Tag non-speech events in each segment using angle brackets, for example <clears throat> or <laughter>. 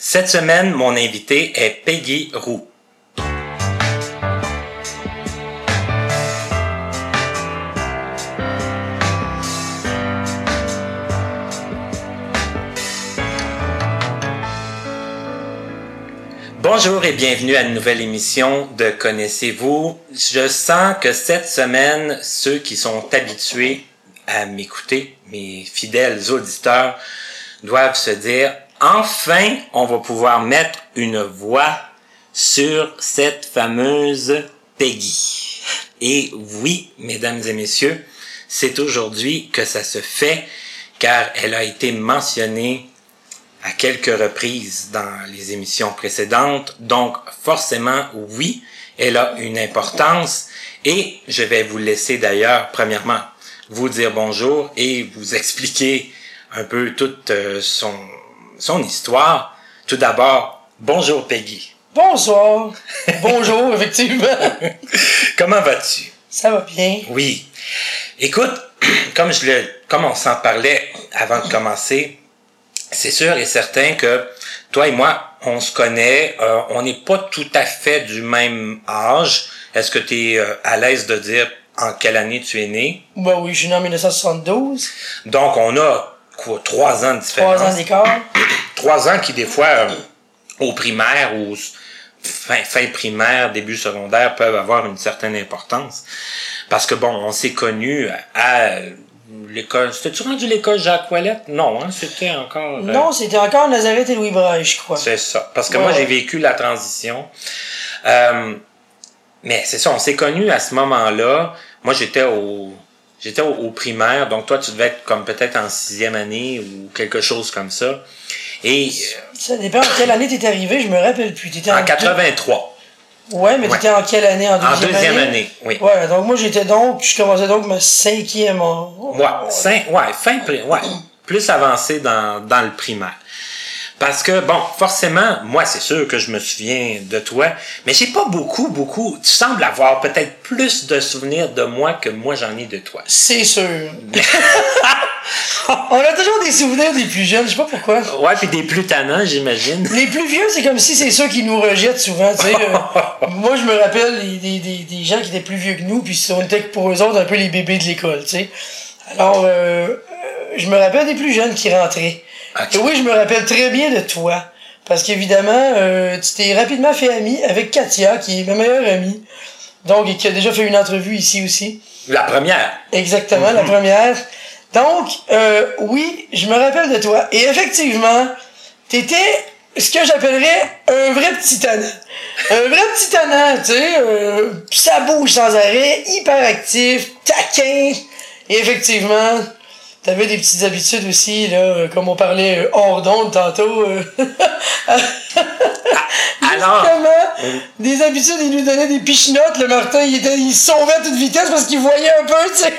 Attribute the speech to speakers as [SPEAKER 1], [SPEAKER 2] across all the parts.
[SPEAKER 1] Cette semaine, mon invité est Peggy Roux. Bonjour et bienvenue à une nouvelle émission de Connaissez-vous. Je sens que cette semaine, ceux qui sont habitués à m'écouter, mes fidèles auditeurs, doivent se dire enfin, on va pouvoir mettre une voix sur cette fameuse Peggy. Et oui, mesdames et messieurs, c'est aujourd'hui que ça se fait car elle a été mentionnée à quelques reprises dans les émissions précédentes. Donc, forcément, oui, elle a une importance. Et je vais vous laisser d'ailleurs, premièrement, vous dire bonjour et vous expliquer un peu toute euh, son, son histoire. Tout d'abord, bonjour Peggy.
[SPEAKER 2] Bonsoir. <laughs> Bonjour, effectivement. <laughs>
[SPEAKER 1] Comment vas-tu?
[SPEAKER 2] Ça va bien.
[SPEAKER 1] Oui. Écoute, <clears throat> comme je le, comme on s'en parlait avant de commencer, c'est sûr et certain que toi et moi, on se connaît, euh, on n'est pas tout à fait du même âge. Est-ce que tu es euh, à l'aise de dire en quelle année tu es né?
[SPEAKER 2] Ben oui, je suis né en 1972.
[SPEAKER 1] Donc, on a quoi, trois ans de différence.
[SPEAKER 2] Trois ans d'écart.
[SPEAKER 1] Trois ans qui, des fois, euh, au primaire ou fin, fin primaire, début secondaire, peuvent avoir une certaine importance. Parce que, bon, on s'est connus à l'école. C'était-tu rendu l'école Jacques Ouellette? Non, hein, c'était encore. euh,
[SPEAKER 2] Non, c'était encore Nazareth et Louis Braille, je crois.
[SPEAKER 1] C'est ça. Parce que
[SPEAKER 2] Ouais,
[SPEAKER 1] moi, j'ai vécu la transition. Euh, mais c'est ça, on s'est connus à ce moment-là. Moi, j'étais au, j'étais au, au primaire, donc toi, tu devais être comme peut-être en sixième année ou quelque chose comme ça. Et
[SPEAKER 2] Ça dépend en quelle année t'es arrivé, je me rappelle plus. T'étais
[SPEAKER 1] euh, en 83,
[SPEAKER 2] Ouais, mais
[SPEAKER 1] Ouais.
[SPEAKER 2] t'étais en quelle année? En
[SPEAKER 1] en
[SPEAKER 2] deuxième,
[SPEAKER 1] deuxième année, oui.
[SPEAKER 2] Ouais, donc moi j'étais donc, je commençais donc ma cinquième. en-
[SPEAKER 1] Ouais, fin, ouais, fin, ouais, plus avancé dans, dans le primaire. Parce que, bon, forcément, moi, c'est sûr que je me souviens de toi, mais j'ai pas beaucoup, beaucoup. Tu sembles avoir peut-être plus de souvenirs de moi que moi j'en ai de toi.
[SPEAKER 2] C'est sûr. <laughs> On a toujours des souvenirs des plus jeunes, je sais pas pourquoi.
[SPEAKER 1] Ouais, puis des plus tannants, j'imagine.
[SPEAKER 2] Les plus vieux, c'est comme si c'est ceux qui nous rejettent souvent. tu sais. Euh, <laughs> moi, je me rappelle des, des gens qui étaient plus vieux que nous, puis on était pour eux autres un peu les bébés de l'école. tu sais. Alors, euh, euh, je me rappelle des plus jeunes qui rentraient. Et oui, je me rappelle très bien de toi. Parce qu'évidemment, euh, tu t'es rapidement fait ami avec Katia, qui est ma meilleure amie. Donc, et qui a déjà fait une entrevue ici aussi.
[SPEAKER 1] La première.
[SPEAKER 2] Exactement, la première. Donc, euh, oui, je me rappelle de toi. Et effectivement, t'étais ce que j'appellerais un vrai petit tannant. Un vrai petit tannant, tu sais. euh, ça bouge sans arrêt, hyper actif, taquin. Et effectivement, t'avais des petites habitudes aussi, là, euh, comme on parlait euh, hors d'onde tantôt. euh, <laughs>
[SPEAKER 1] Alors,
[SPEAKER 2] Justement, des habitudes, il nous donnait des pichinottes, le Martin, il, était, il sauvait à toute vitesse parce qu'il voyait un peu, tu sais.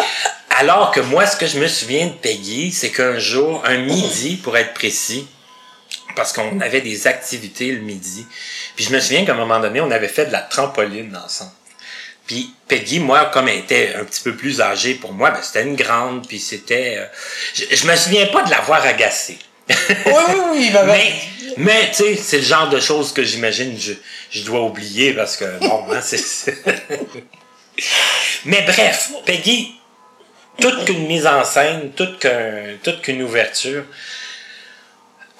[SPEAKER 2] <laughs>
[SPEAKER 1] alors que moi, ce que je me souviens de Peggy, c'est qu'un jour, un midi, pour être précis, parce qu'on avait des activités le midi, puis je me souviens qu'à un moment donné, on avait fait de la trampoline ensemble. Puis Peggy, moi, comme elle était un petit peu plus âgée pour moi, ben, c'était une grande, puis c'était... euh, je, je me souviens pas de l'avoir agacée.
[SPEAKER 2] Oui, oui, oui,
[SPEAKER 1] Mais, mais tu sais, c'est le genre de choses que j'imagine je, je dois oublier parce que bon, hein, c'est. mais bref, Peggy, toute qu'une mise en scène, toute qu'un, toute qu'une ouverture.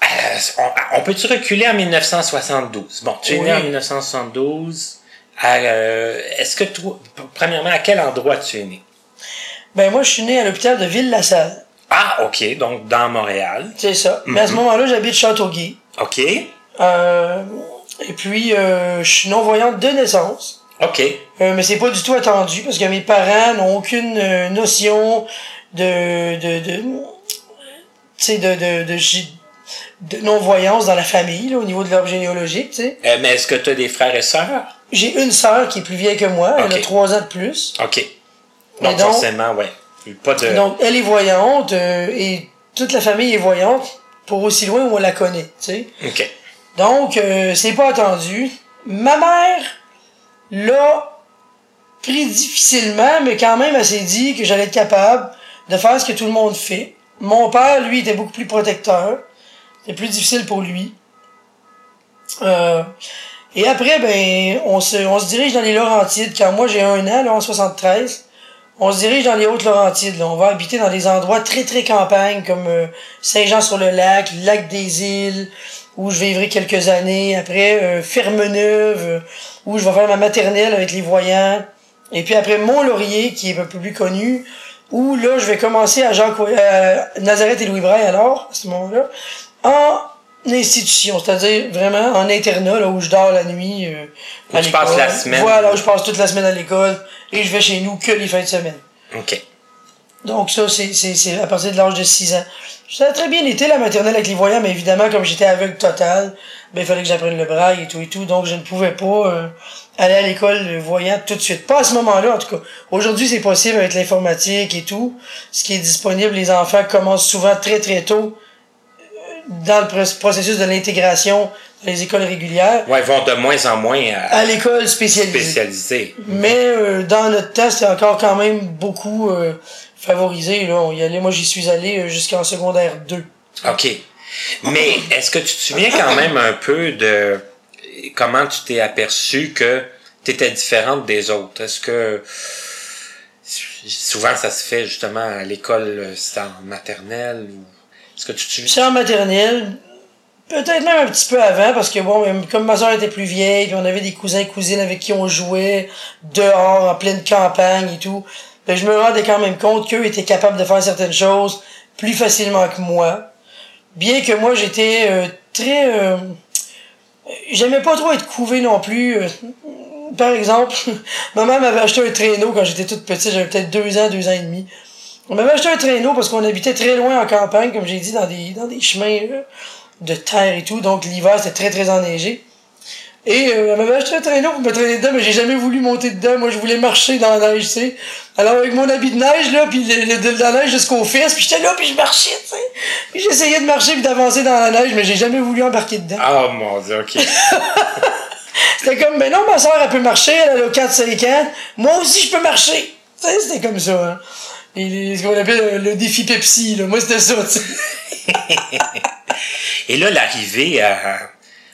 [SPEAKER 1] Euh, on, on peut-tu reculer en 1972? Bon, tu es né en 1972. Euh, est-ce que toi, premièrement, à quel endroit tu es né?
[SPEAKER 2] Ben moi, je suis né à l'hôpital de Ville-la-Salle.
[SPEAKER 1] Ah, ok, donc dans Montréal.
[SPEAKER 2] C'est ça. Mais à ce moment-là, j'habite Châteauguay.
[SPEAKER 1] Ok,
[SPEAKER 2] Euh, et puis, euh, je suis non-voyante de naissance.
[SPEAKER 1] ok.
[SPEAKER 2] Euh, mais c'est pas du tout attendu parce que mes parents n'ont aucune euh, notion de... de, de tu sais, de, de, de, de non-voyance dans la famille, là, au niveau de l'arbre généalogique, tu sais.
[SPEAKER 1] Euh, mais est-ce que tu as des frères et sœurs?
[SPEAKER 2] J'ai une sœur qui est plus vieille que moi. Elle a trois ans de plus.
[SPEAKER 1] OK. Donc- forcément, ouais. Pas de.
[SPEAKER 2] Donc, elle est voyante euh, et toute la famille est voyante pour aussi loin où on la connaît, tu sais.
[SPEAKER 1] OK.
[SPEAKER 2] Donc, euh, c'est pas attendu. Ma mère l'a pris difficilement, mais quand même, elle s'est dit que j'allais être capable de faire ce que tout le monde fait. Mon père, lui, était beaucoup plus protecteur. C'était plus difficile pour lui. Euh, et après, ben, on se, on se dirige dans les Laurentides. Quand moi j'ai un an, là, en 73, on se dirige dans les Hautes-Laurentides. On va habiter dans des endroits très, très campagne, comme euh, Saint-Jean-sur-le-Lac, Lac des Îles, où je vivrai quelques années. Après, euh, Fermeneuve, où je vais faire ma maternelle avec les voyants. Et puis après, Mont-Laurier, qui est un peu plus connu, où là, je vais commencer à Jacques, euh, Nazareth et Louis Braille, alors, à ce moment-là, en institution, c'est-à-dire vraiment en internat, là, où je dors la nuit euh,
[SPEAKER 1] Où
[SPEAKER 2] à
[SPEAKER 1] tu passes la semaine.
[SPEAKER 2] Voilà, où je passe toute la semaine à l'école, et je vais chez nous que les fins de semaine.
[SPEAKER 1] OK.
[SPEAKER 2] Donc ça, c'est, c'est, c'est à partir de l'âge de 6 ans. Ça a très bien été la maternelle avec les voyants, mais évidemment, comme j'étais aveugle total, ben, il fallait que j'apprenne le braille et tout et tout, donc je ne pouvais pas euh, aller à l'école voyant tout de suite. Pas à ce moment-là, en tout cas. Aujourd'hui, c'est possible avec l'informatique et tout. Ce qui est disponible, les enfants commencent souvent très très tôt dans le proc- processus de l'intégration dans les écoles régulières
[SPEAKER 1] Ouais, ils vont de moins en moins à,
[SPEAKER 2] à l'école spécialisée. Mais euh, dans notre temps, c'était encore quand même beaucoup euh, favorisé. Là. On y allait. Moi, j'y suis allé euh, jusqu'en secondaire 2.
[SPEAKER 1] OK. Mais est-ce que tu te souviens quand même un peu de comment tu t'es aperçu que tu étais différente des autres? Est-ce que souvent ça se fait justement à l'école, c'est en maternelle ou est-ce que tu souviens?
[SPEAKER 2] C'est en maternelle. Peut-être même un petit peu avant, parce que bon, comme ma soeur était plus vieille, puis on avait des cousins et cousines avec qui on jouait dehors, en pleine campagne et tout, ben, je me rendais quand même compte qu'eux étaient capables de faire certaines choses plus facilement que moi. Bien que moi, j'étais euh, très... euh, J'aimais pas trop être couvé non plus. euh, Par exemple, <laughs> ma mère m'avait acheté un traîneau quand j'étais toute petite, j'avais peut-être deux ans, deux ans et demi. On m'avait acheté un traîneau parce qu'on habitait très loin en campagne, comme j'ai dit, dans des, dans des chemins euh, de terre et tout. Donc l'hiver, c'était très, très enneigé. Et euh, elle m'avait acheté un traîneau pour me traîner dedans, mais j'ai jamais voulu monter dedans. Moi, je voulais marcher dans la neige, tu sais. Alors avec mon habit de neige, là, puis le, le- de la neige jusqu'aux fesses, puis j'étais là, puis je marchais, tu sais. Puis j'essayais de marcher puis d'avancer dans la neige, mais j'ai jamais voulu embarquer dedans.
[SPEAKER 1] Oh mon dieu, OK. <laughs>
[SPEAKER 2] C'était comme, ben non, ma soeur, elle peut marcher, elle a 4-5 ans. Moi aussi, je peux marcher. Tu sais, c'était comme ça. Hein. Et ce qu'on appelle le, le défi Pepsi, là. Moi, c'était ça, tu sais.
[SPEAKER 1] Et là, l'arrivée à,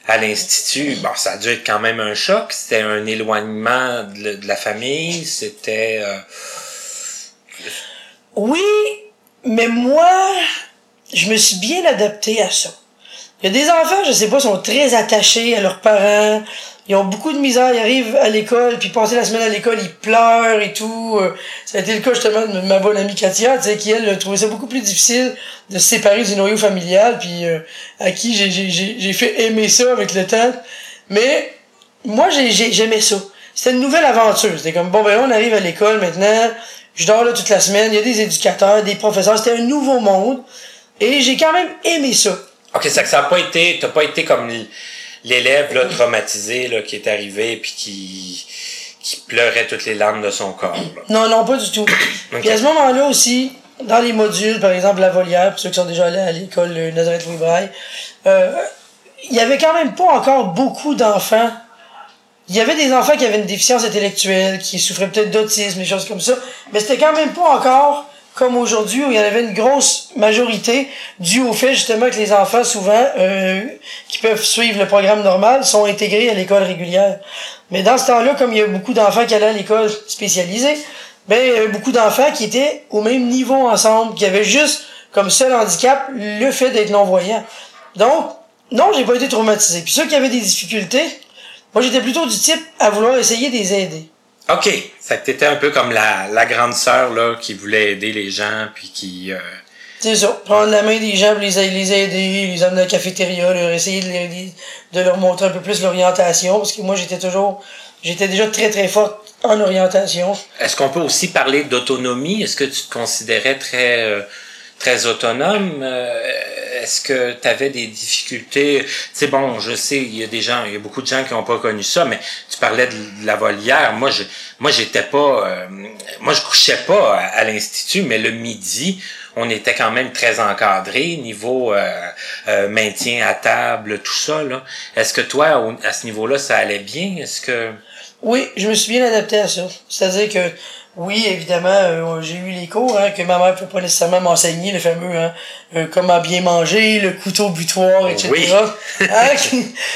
[SPEAKER 1] à l'Institut, bon, ça a dû être quand même un choc. C'était un éloignement de, la- de la famille. C'était... euh,
[SPEAKER 2] Oui, mais moi, je me suis bien adapté à ça. Il y a des enfants, je sais pas, sont très attachés à leurs parents. Ils ont beaucoup de misère. Ils arrivent à l'école, puis passer la semaine à l'école, ils pleurent et tout. Euh, Ça a été le cas justement de ma bonne amie Katia, tu sais, qui elle trouvait ça beaucoup plus difficile de se séparer du noyau familial, puis euh, à qui j'ai- fait aimer ça avec le temps. Mais moi, j'ai- j'ai- j'aimais ça. C'était une nouvelle aventure. C'était comme, bon, ben on arrive à l'école maintenant. Je dors là toute la semaine. Il y a des éducateurs, des professeurs. C'était un nouveau monde. Et j'ai quand même aimé ça.
[SPEAKER 1] OK, ça que ça a pas été... T'as pas été comme l'élève là, traumatisé là, qui est arrivé puis qui, qui pleurait toutes les larmes de son corps. là.
[SPEAKER 2] Non, non, pas du tout. Puis à ce moment-là aussi, dans les modules, par exemple, la volière, pour ceux qui sont déjà allés à l'école Nazareth Louis Braille, euh, il y avait quand même pas encore beaucoup d'enfants. Il y avait des enfants qui avaient une déficience intellectuelle, qui souffraient peut-être d'autisme, des choses comme ça, mais c'était quand même pas encore comme aujourd'hui où il y en avait une grosse majorité dû au fait justement que les enfants souvent euh, qui peuvent suivre le programme normal sont intégrés à l'école régulière. Mais dans ce temps-là, comme il y a beaucoup d'enfants qui allaient à l'école spécialisée, ben il y avait beaucoup d'enfants qui étaient au même niveau ensemble, qui avaient juste comme seul handicap le fait d'être non-voyant. Donc, non, j'ai pas été traumatisé. Puis ceux qui avaient des difficultés, moi j'étais plutôt du type à vouloir essayer de les aider.
[SPEAKER 1] OK. Ça que t'étais un peu comme la, la grande sœur là, qui voulait aider les gens puis qui... euh,
[SPEAKER 2] C'est ça. Prendre la main des gens, pour les, les aider, les amener à la cafétéria, leur essayer de, les- de leur montrer un peu plus l'orientation, parce que moi j'étais toujours, j'étais déjà très très forte en orientation.
[SPEAKER 1] Est-ce qu'on peut aussi parler d'autonomie? Est-ce que tu te considérais très, euh, très autonome? Euh, Est-ce que tu avais des difficultés? C'est bon, je sais, il y a des gens, il y a beaucoup de gens qui n'ont pas connu ça, mais tu parlais de, la volière. Moi, je, moi, j'étais pas, euh, moi, je couchais pas à, l'institut, mais le midi, on était quand même très encadré niveau euh, euh, maintien à table, tout ça. Est-ce que toi, à ce niveau-là, ça allait bien? Est-ce que
[SPEAKER 2] Oui, je me suis bien adapté à ça. C'est-à-dire que Oui, évidemment, euh, j'ai eu les cours hein, que ma mère ne peut pas nécessairement m'enseigner, le fameux hein, euh, comment bien manger, le couteau butoir, etc.
[SPEAKER 1] Oui. <laughs>
[SPEAKER 2] Hein,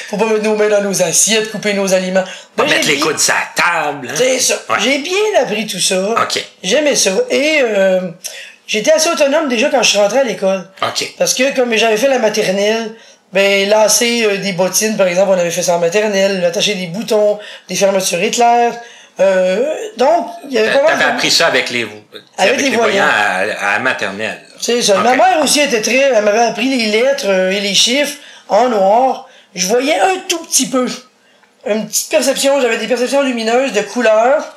[SPEAKER 2] faut pas mettre nos mains dans nos assiettes, couper nos aliments. Ben,
[SPEAKER 1] mettre les coudes sur la table. hein.
[SPEAKER 2] C'est ça.
[SPEAKER 1] Ouais.
[SPEAKER 2] J'ai bien appris tout ça.
[SPEAKER 1] OK.
[SPEAKER 2] J'aimais ça. Et euh, j'étais assez autonome déjà quand je suis rentré à l'école.
[SPEAKER 1] OK.
[SPEAKER 2] Parce que comme j'avais fait la maternelle, ben lasser euh, des bottines, par exemple, on avait fait ça en maternelle, attacher des boutons, des fermetures éclairs. Euh, donc, il y avait pas mal de-
[SPEAKER 1] appris ça avec les,
[SPEAKER 2] Avec les voyants.
[SPEAKER 1] à, à la maternelle.
[SPEAKER 2] C'est ça. Ma mère aussi était très. Elle m'avait appris les lettres euh, et les chiffres en noir. Je voyais un tout petit peu. Une petite perception. J'avais des perceptions lumineuses de couleurs.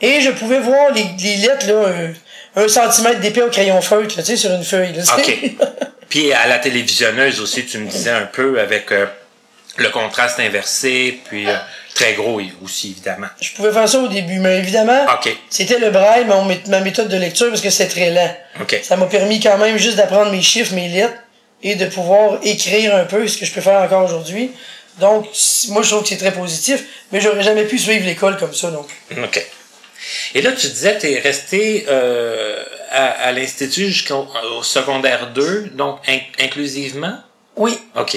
[SPEAKER 2] Et je pouvais voir les, les lettres, là, euh, un centimètre d'épais au crayon feutre, tu sais, sur une feuille. Là.
[SPEAKER 1] OK. <laughs> Puis à la télévisionneuse aussi, tu me disais un peu avec euh, le contraste inversé, puis euh, très gros aussi, évidemment.
[SPEAKER 2] je pouvais faire ça au début, mais évidemment, c'était le braille, ma méthode de lecture, parce que c'était très lent. Ça m'a permis quand même juste d'apprendre mes chiffres, mes lettres, et de pouvoir écrire un peu, ce que je peux faire encore aujourd'hui. Donc, moi, je trouve que c'est très positif, mais j'aurais jamais pu suivre l'école comme ça plus.
[SPEAKER 1] OK. Et là, tu disais, tu es resté euh, à, à l'Institut jusqu'au au secondaire 2, donc in- inclusivement?
[SPEAKER 2] Oui,
[SPEAKER 1] OK.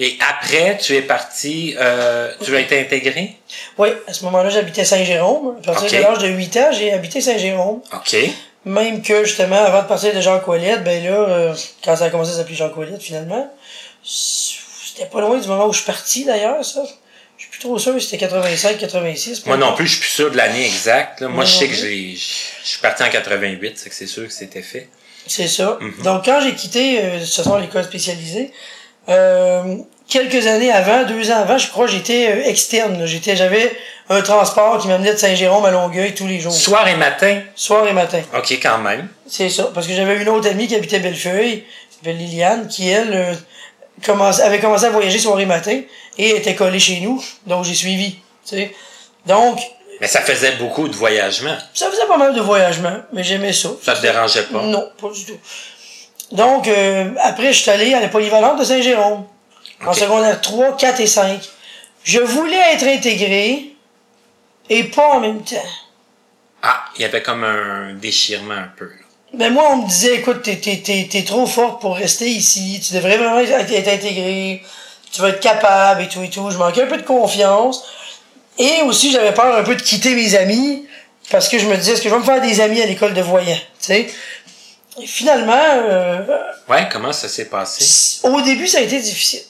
[SPEAKER 1] Et après, tu es parti, euh, tu as été intégré?
[SPEAKER 2] oui, à ce moment-là, j'habitais Saint-Jérôme. À partir de l'âge de 8 ans, j'ai habité Saint-Jérôme.
[SPEAKER 1] OK.
[SPEAKER 2] Même que, justement, avant de partir de Jean Colette, ben là, euh, quand ça a commencé à s'appeler Jean Colette, finalement, c'était pas loin du moment où je suis parti, d'ailleurs, ça. Je suis plus trop sûr si c'était 85, 86.
[SPEAKER 1] Moi non plus, je suis plus sûr de l'année exacte. là. Moi, je sais que j'ai- je suis parti en 88, c'est que c'est sûr que c'était fait.
[SPEAKER 2] C'est ça.
[SPEAKER 1] Mhm.
[SPEAKER 2] Donc, quand j'ai quitté, euh, ce sont l'école spécialisée, euh, quelques années avant, deux ans avant, je crois, j'étais euh, externe. J'étais, j'avais un transport qui m'amenait de Saint-Jérôme à Longueuil tous les jours.
[SPEAKER 1] Soir et matin?
[SPEAKER 2] Soir et matin.
[SPEAKER 1] OK, quand même.
[SPEAKER 2] C'est ça. Parce que j'avais une autre amie qui habitait Bellefeuille, qui s'appelle Liliane, qui, elle, euh, commence- avait commencé à voyager soir et matin et était collée chez nous. Donc, j'ai suivi. tu sais. Donc,
[SPEAKER 1] Mais ça faisait beaucoup de voyagement.
[SPEAKER 2] ça faisait pas mal de voyagements, mais j'aimais ça.
[SPEAKER 1] Ça te dérangeait pas?
[SPEAKER 2] Non, pas du tout. Donc, euh, après, je suis allé à la polyvalente de Saint-Jérôme. En secondaire 3, 4 et 5. Je voulais être intégré et pas en même temps.
[SPEAKER 1] Ah, il y avait comme un déchirement un peu. là.
[SPEAKER 2] Mais moi, on me disait, écoute, t'es, t'es, t'es, t'es trop forte pour rester ici. Tu devrais vraiment être, être intégré. Tu vas être capable et tout et tout. Je manquais un peu de confiance. Et aussi, j'avais peur un peu de quitter mes amis. Parce que je me disais, est-ce que je vais me faire des amis à l'école de voyants? Tu sais? Et finalement, euh,
[SPEAKER 1] Ouais, comment ça s'est passé?
[SPEAKER 2] au début, ça a été difficile.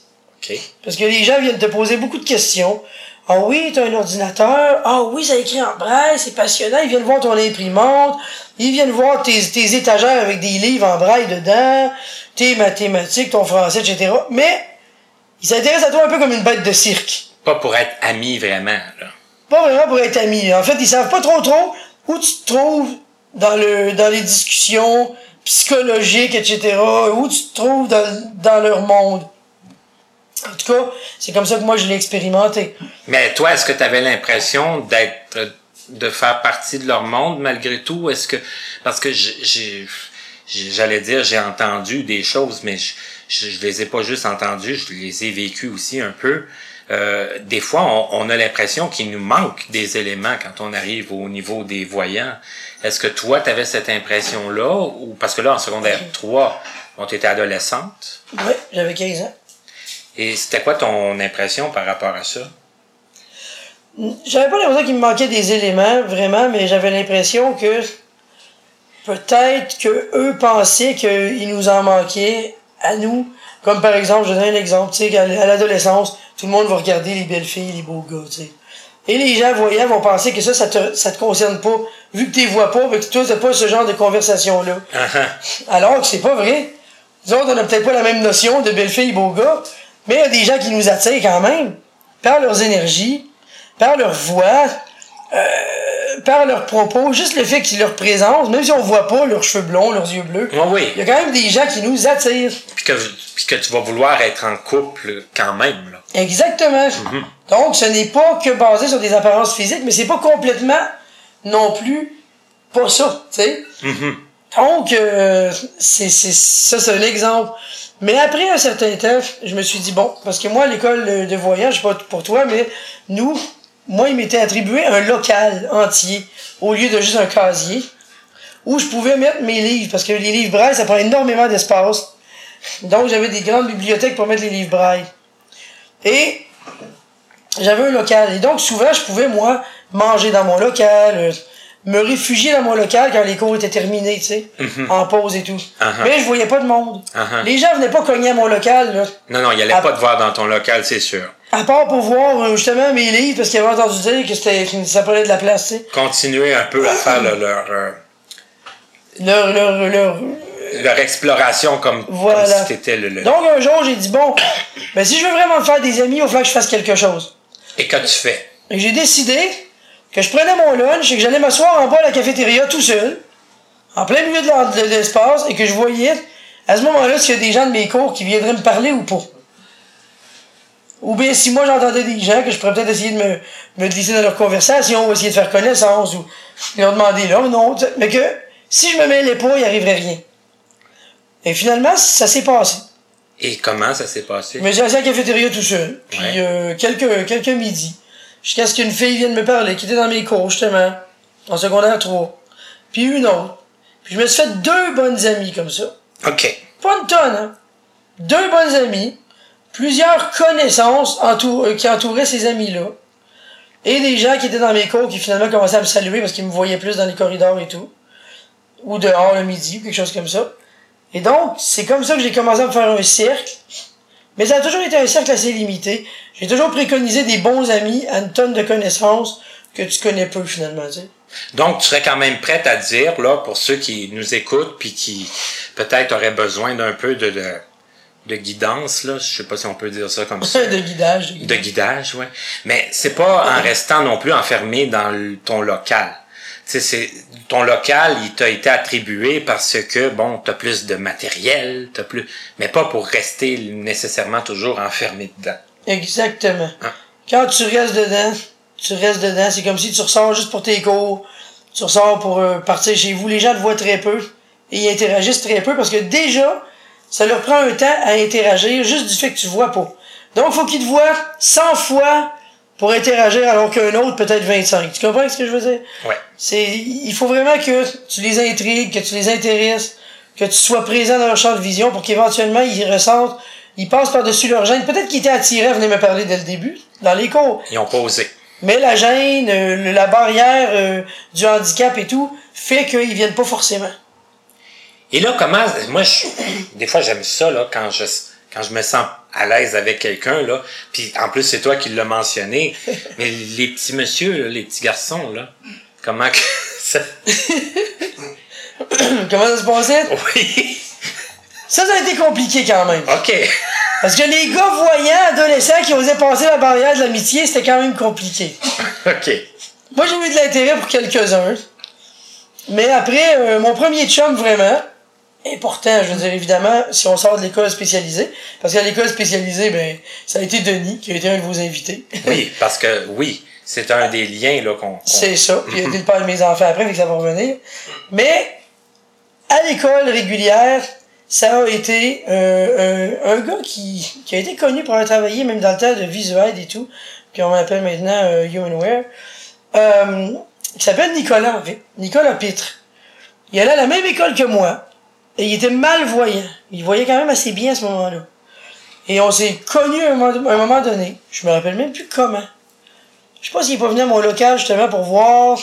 [SPEAKER 1] OK.
[SPEAKER 2] Parce que les gens viennent te poser beaucoup de questions. Ah oui, t'as un ordinateur. Ah oui, ça écrit en braille, c'est passionnant. Ils viennent voir ton imprimante. Ils viennent voir tes, tes étagères avec des livres en braille dedans, tes mathématiques, ton français, etc. Mais ils s'intéressent à toi un peu comme une bête de cirque.
[SPEAKER 1] Pas pour être ami vraiment, là.
[SPEAKER 2] Pas vraiment pour être amis. En fait, ils savent pas trop trop où tu te trouves dans le dans les discussions psychologiques, etc. Où tu te trouves dans, dans leur monde. En tout cas, c'est comme ça que moi je l'ai expérimenté.
[SPEAKER 1] Mais toi, est-ce que tu avais l'impression d'être de faire partie de leur monde malgré tout? Est-ce que parce que j'allais dire j'ai entendu des choses, mais je, je, les ai pas juste entendues, je les ai vécues aussi un peu. Euh, des fois, on a l'impression qu'il nous manque des éléments quand on arrive au niveau des voyants. Est-ce que toi, tu avais cette impression-là? Ou parce que là, en secondaire 3, on était adolescente.
[SPEAKER 2] Ouais, j'avais 15 ans.
[SPEAKER 1] Et c'était quoi ton impression par rapport à ça?
[SPEAKER 2] J'avais pas l'impression qu'il me manquait des éléments, vraiment, mais j'avais l'impression que peut-être que eux pensaient qu'il nous en manquait à nous. Comme par exemple, je donne un exemple, tu sais, à l'adolescence, tout le monde va regarder les belles filles, les beaux gars, tu sais. Et les gens voyants vont penser que ça, ça te, ça te concerne pas. Vu que tu les vois pas, mais que toi, t'as pas ce genre de conversation-là.
[SPEAKER 1] Ah.
[SPEAKER 2] Alors que c'est pas vrai. Nous autres, on a peut-être pas la même notion de belles filles, beaux gars, mais il y a des gens qui nous attirent quand même, par leurs énergies, par leur voix, euh, par leurs propos, juste le fait qu'ils leur présentent, même si on voit pas leurs cheveux blonds, leurs yeux bleus,
[SPEAKER 1] Ouais, oui.
[SPEAKER 2] il y a quand même des gens qui nous attirent.
[SPEAKER 1] Puis que, puis que tu vas vouloir être en couple quand même, là.
[SPEAKER 2] Exactement. Donc, ce n'est pas que basé sur des apparences physiques, mais c'est pas complètement non plus pas ça, tu sais.
[SPEAKER 1] Mhm.
[SPEAKER 2] Donc, euh, c'est, c'est, ça, c'est un exemple. Mais après un certain temps, je me suis dit, bon, parce que moi, l'école de voyage, pas pour toi, mais nous, moi, il m'était attribué un local entier au lieu de juste un casier où je pouvais mettre mes livres parce que les livres braille, ça prend énormément d'espace. Donc, j'avais des grandes bibliothèques pour mettre les livres braille. Et j'avais un local. Et donc, souvent, je pouvais, moi, manger dans mon local, euh, me réfugier dans mon local quand les cours étaient terminés, tu sais, en pause et tout.
[SPEAKER 1] Uh-huh.
[SPEAKER 2] Mais je voyais pas de monde.
[SPEAKER 1] Uh-huh.
[SPEAKER 2] Les gens venaient pas cogner à mon local, là.
[SPEAKER 1] Non, non, il allait
[SPEAKER 2] Ah.
[SPEAKER 1] pas te voir dans ton local, c'est sûr.
[SPEAKER 2] À part pour voir euh, justement mes livres, parce qu'ils avaient entendu dire que c'était ça prenait de la place, tu sais.
[SPEAKER 1] Continuer un peu à faire le- leur, euh,
[SPEAKER 2] Leur, leur, leur...
[SPEAKER 1] leur exploration comme,
[SPEAKER 2] Voilà.
[SPEAKER 1] comme si t'étais le, le-
[SPEAKER 2] Donc un jour, j'ai dit, bon, <coughs> ben si je veux vraiment me faire des amis, il va falloir que je fasse quelque chose.
[SPEAKER 1] Et que tu fais?
[SPEAKER 2] Et j'ai décidé que je prenais mon lunch et que j'allais m'asseoir en bas à la cafétéria tout seul, en plein milieu de l'espace, et que je voyais à ce moment-là s'il y a des gens de mes cours qui viendraient me parler ou pas. Ou bien si moi j'entendais des gens que je pourrais peut-être essayer de me, me glisser dans leur conversation ou essayer de faire connaissance ou leur demander là, non, tu sais, mais que si je me mêlais pas, il arriverait rien. Et finalement, ça s'est passé.
[SPEAKER 1] Et comment ça s'est passé?
[SPEAKER 2] Je me suis assis à la cafétéria tout seul. Puis
[SPEAKER 1] Ouais.
[SPEAKER 2] euh, quelques, quelques midis. Jusqu'à ce qu'une fille vienne me parler, qui était dans mes cours, justement. En secondaire 3. Puis une autre. Puis je me suis fait deux bonnes amies comme ça.
[SPEAKER 1] OK.
[SPEAKER 2] Pas une tonne, hein. Deux bonnes amies. Plusieurs connaissances entour- euh, qui entouraient ces amis-là. Et des gens qui étaient dans mes cours qui finalement commençaient à me saluer parce qu'ils me voyaient plus dans les corridors et tout. Ou dehors le midi, ou quelque chose comme ça. Et donc, c'est comme ça que j'ai commencé à me faire un cercle. Mais ça a toujours été un cercle assez limité. J'ai toujours préconisé des bons amis à une tonne de connaissances que tu connais peu finalement, tu sais.
[SPEAKER 1] Donc, tu serais quand même prête à dire, là, pour ceux qui nous écoutent, puis qui peut-être auraient besoin d'un peu de, de, de guidance, là, je sais pas si on peut dire ça comme ça. <laughs>
[SPEAKER 2] de guidage. de
[SPEAKER 1] guidage, ouais. Mais c'est pas en restant non plus enfermé dans ton local. Tu sais, c'est ton local, il t'a été attribué parce que bon, t'as plus de matériel, t'as plus, mais pas pour rester nécessairement toujours enfermé dedans.
[SPEAKER 2] Exactement.
[SPEAKER 1] Hein?
[SPEAKER 2] Quand tu restes dedans, tu restes dedans. C'est comme si tu ressors juste pour tes cours. Tu ressors pour euh, partir chez vous. Les gens te voient très peu. Et ils interagissent très peu parce que déjà, ça leur prend un temps à interagir juste du fait que tu vois pas. Donc, faut qu'ils te voient 100 fois pour interagir alors qu'un autre peut-être 25. Tu comprends ce que je veux dire?
[SPEAKER 1] Ouais.
[SPEAKER 2] C'est, il faut vraiment que tu les intrigues, que tu les intéresses, que tu sois présent dans leur champ de vision pour qu'éventuellement ils ressentent, ils passent par-dessus leur gêne. Peut-être qu'ils étaient attirés à venir me parler dès le début, dans les cours.
[SPEAKER 1] Ils ont pas osé.
[SPEAKER 2] Mais la gêne, euh, la barrière euh, du handicap et tout, fait qu'ils viennent pas forcément.
[SPEAKER 1] Et là, comment, moi, je, des fois, j'aime ça, là, quand je, quand je me sens à l'aise avec quelqu'un, là, puis en plus, c'est toi qui l'as mentionné, <laughs> mais les petits messieurs, là, les petits garçons, là, comment que <laughs> ça, <coughs>
[SPEAKER 2] Comment ça se passait?
[SPEAKER 1] oui,
[SPEAKER 2] Ça, ça a été compliqué quand même.
[SPEAKER 1] ok,
[SPEAKER 2] Parce que les gars voyants, adolescents, qui osaient passer la barrière de l'amitié, c'était quand même compliqué.
[SPEAKER 1] ok,
[SPEAKER 2] Moi, j'ai eu de l'intérêt pour quelques-uns. Mais après, euh, mon premier chum, vraiment, important, je veux dire, évidemment, si on sort de l'école spécialisée, parce qu'à l'école spécialisée, ben, ça a été Denis, qui a été un de vos invités.
[SPEAKER 1] oui, parce que, oui, c'est un des liens, là, qu'on, qu'on-
[SPEAKER 2] C'est ça. Puis il a été le père de mes enfants après, fait que ça va revenir. Mais, à l'école régulière, ça a été euh, un, un gars qui, qui a été connu pour avoir travaillé même dans le temps de Visuaid et tout, puis on m'appelle maintenant euh, Humanware, euh, qui s'appelle Nicolas. Nicolas Pitre. Il allait à la même école que moi, et il était malvoyant. Il voyait quand même assez bien à ce moment-là. Et on s'est connus à un moment, donné. Je me rappelle même plus comment. Je sais pas s'il est pas venu à mon local justement pour voir,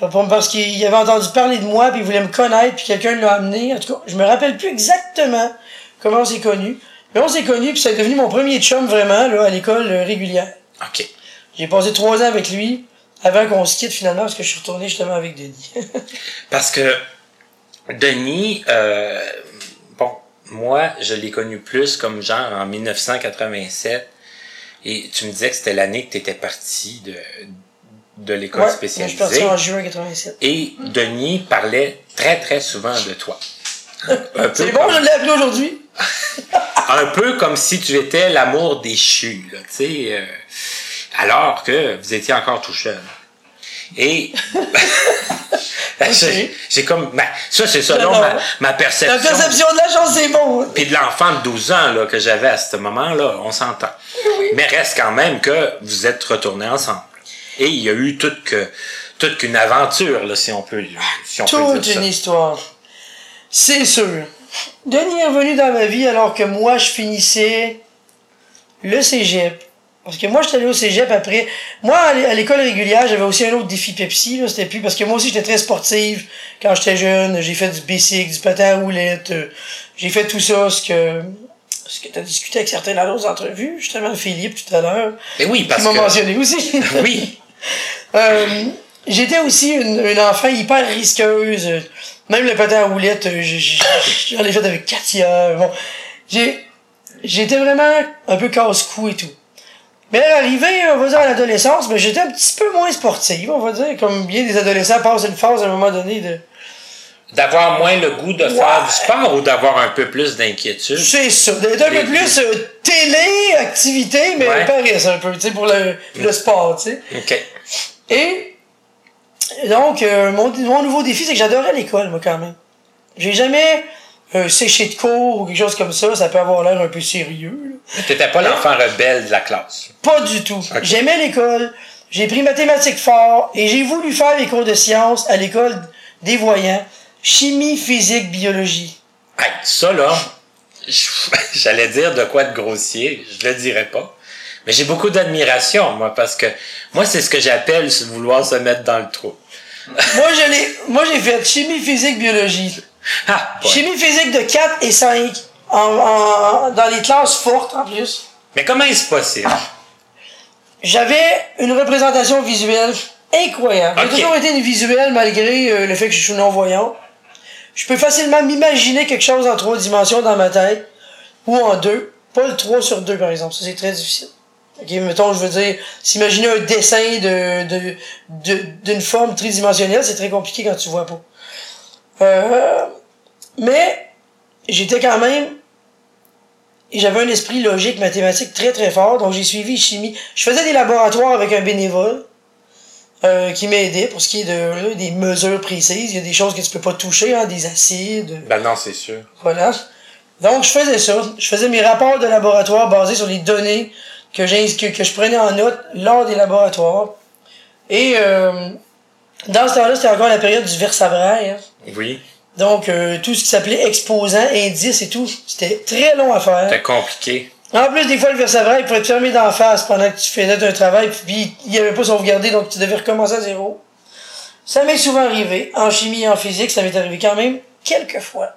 [SPEAKER 2] parce qu'il avait entendu parler de moi, puis il voulait me connaître, puis quelqu'un l'a amené. En tout cas, je me rappelle plus exactement comment on s'est connus. Mais on s'est connus, puis c'est devenu mon premier chum vraiment là, à l'école euh, régulière.
[SPEAKER 1] ok.
[SPEAKER 2] J'ai passé trois ans avec lui avant qu'on se quitte finalement, parce que je suis retourné justement avec Denis. <laughs>
[SPEAKER 1] Parce que Denis, euh, bon, moi, je l'ai connu plus comme genre en 1987. Et tu me disais que c'était l'année que tu étais parti de, de l'école
[SPEAKER 2] Ouais, moi, je suis
[SPEAKER 1] spécialisée.
[SPEAKER 2] parti en juin 87.
[SPEAKER 1] Et Denis parlait très, très souvent de toi. Un peu,
[SPEAKER 2] C'est bon,
[SPEAKER 1] comme,
[SPEAKER 2] je l'ai appelé aujourd'hui. <laughs>
[SPEAKER 1] un peu comme si tu étais l'amour déchu, tu sais, euh, alors que vous étiez encore tout jeune. Et j'ai j'ai <laughs> comme, ben, ça c'est selon ma, ma
[SPEAKER 2] La
[SPEAKER 1] perception.
[SPEAKER 2] perception de la chance, c'est bon.
[SPEAKER 1] Puis de l'enfant de 12 ans là, que j'avais à ce moment-là, on s'entend. Mais reste quand même que vous êtes retournés ensemble. et il y a eu toute que toute qu'une aventure, là, si on peut, si on peut
[SPEAKER 2] Toute
[SPEAKER 1] dire
[SPEAKER 2] une
[SPEAKER 1] ça.
[SPEAKER 2] histoire. C'est sûr. Denis est revenu dans ma vie alors que moi, je finissais le cégep. Parce que moi, j'étais allé au cégep après. Moi, à l'é- à l'école régulière, j'avais aussi un autre défi Pepsi. Là, c'était plus parce que moi aussi, j'étais très sportive quand j'étais jeune. J'ai fait du bicycle, du patin à roulettes. euh, J'ai fait tout ça, ce que ce que tu as discuté avec certains dans d'autres entrevues. Justement, Philippe, tout à l'heure.
[SPEAKER 1] Mais oui,
[SPEAKER 2] Qui
[SPEAKER 1] parce
[SPEAKER 2] m'a
[SPEAKER 1] que
[SPEAKER 2] mentionné aussi. <laughs>
[SPEAKER 1] oui, <laughs>
[SPEAKER 2] Euh, J'étais aussi une, une enfant hyper risqueuse. Même le patin à roulettes, euh, j'en ai fait avec Katia. Bon, j'ai, j'étais vraiment un peu casse-cou et tout. Mais arrivé, on va dire, à l'adolescence, ben, j'étais un petit peu moins sportive, on va dire. Comme bien des adolescents passent une phase à un moment donné de...
[SPEAKER 1] d'avoir moins le goût de faire du sport ou d'avoir un peu plus d'inquiétude?
[SPEAKER 2] C'est ça, d'être un peu plus euh, télé, activité, mais
[SPEAKER 1] Ouais.
[SPEAKER 2] paresse un peu, tu sais, pour le, le sport, tu sais.
[SPEAKER 1] OK.
[SPEAKER 2] Et donc, euh, mon, mon nouveau défi, c'est que j'adorais l'école, moi, quand même. J'ai jamais euh, séché de cours ou quelque chose comme ça. Ça peut avoir l'air un peu sérieux.
[SPEAKER 1] T'étais pas l'enfant rebelle de la classe.
[SPEAKER 2] Pas du tout. J'aimais l'école. J'ai pris mathématiques fort et j'ai voulu faire les cours de sciences à l'école des voyants. Chimie, physique, biologie.
[SPEAKER 1] Hey, ça, là, <laughs> j'allais dire de quoi de grossier, je le dirais pas. Mais j'ai beaucoup d'admiration, moi, parce que moi, c'est ce que j'appelle vouloir se mettre dans le trou.
[SPEAKER 2] moi, je l'ai, moi, j'ai fait chimie, physique, biologie.
[SPEAKER 1] Ah, ouais.
[SPEAKER 2] Chimie, physique de 4 et 5. En, en- dans les classes fortes, en plus.
[SPEAKER 1] Mais comment est-ce possible?
[SPEAKER 2] J'avais une représentation visuelle incroyable. J'ai toujours été une visuelle malgré euh, le fait que je suis non-voyant. Je peux facilement m'imaginer quelque chose en trois dimensions dans ma tête ou en deux. Pas le 3 sur 2 par exemple, ça c'est très difficile. Ok, mettons, je veux dire, s'imaginer un dessin de, de, de- d'une forme tridimensionnelle, c'est très compliqué quand tu vois pas. Euh, mais j'étais quand même j'avais un esprit logique, mathématique très très fort, donc j'ai suivi chimie. Je faisais des laboratoires avec un bénévole euh, qui m'aidait pour ce qui est de, des mesures précises. Il y a des choses que tu peux pas toucher, hein, des acides,
[SPEAKER 1] Ben non, c'est sûr.
[SPEAKER 2] voilà. Donc je faisais ça. Je faisais mes rapports de laboratoire basés sur les données que, que, que je prenais en note lors des laboratoires. Et euh, dans ce temps-là, c'était encore la période du versabraille. hein.
[SPEAKER 1] Oui.
[SPEAKER 2] Donc, euh, tout ce qui s'appelait exposant, indice et tout, c'était très long à faire.
[SPEAKER 1] C'était compliqué.
[SPEAKER 2] En plus, des fois, le versabraille il pourrait te fermer d'en face pendant que tu faisais un travail, puis il n'y avait pas sauvegardé, donc tu devais recommencer à zéro. Ça m'est souvent arrivé. En chimie et en physique, ça m'est arrivé quand même quelques fois.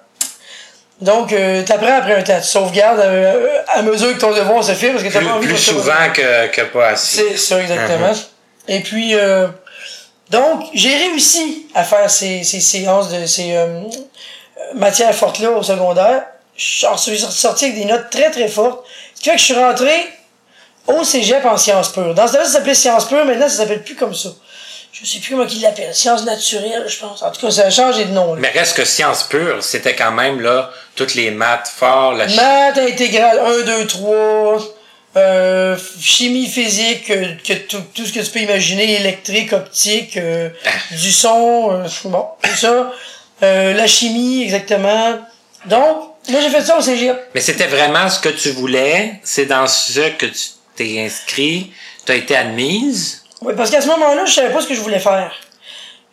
[SPEAKER 2] Donc, euh, t'apprends après un temps. Tu sauvegardes euh, à mesure que ton devoir se fait, parce que t'as
[SPEAKER 1] Plus,
[SPEAKER 2] pas envie
[SPEAKER 1] plus
[SPEAKER 2] de te-
[SPEAKER 1] souvent que, que pas assez.
[SPEAKER 2] c'est ça, exactement. Et puis, euh, donc, j'ai réussi à faire ces, ces séances de ces euh, matières fortes-là au secondaire. Je suis sorti avec des notes très, très fortes. Ce qui fait que je suis rentré au cégep en sciences pures. Dans ce temps-là, ça s'appelait sciences pures. Maintenant, ça s'appelle plus comme ça. Je sais plus comment ils l'appellent. Sciences naturelles, je pense. En tout cas, ça a changé de nom. là.
[SPEAKER 1] Mais reste que sciences pures, c'était quand même là, toutes les maths forts, la.
[SPEAKER 2] Maths intégrale 1, 2, 3, euh, chimie physique, euh, que tout, tout ce que tu peux imaginer, électrique, optique, euh, du son, euh, bon, tout ça. Euh, la chimie, exactement. Donc, moi j'ai fait ça au cégep.
[SPEAKER 1] Mais c'était vraiment ce que tu voulais. C'est dans ce que tu t'es inscrit. Tu as été admise?
[SPEAKER 2] Oui, parce qu'à ce moment-là, je savais pas ce que je voulais faire.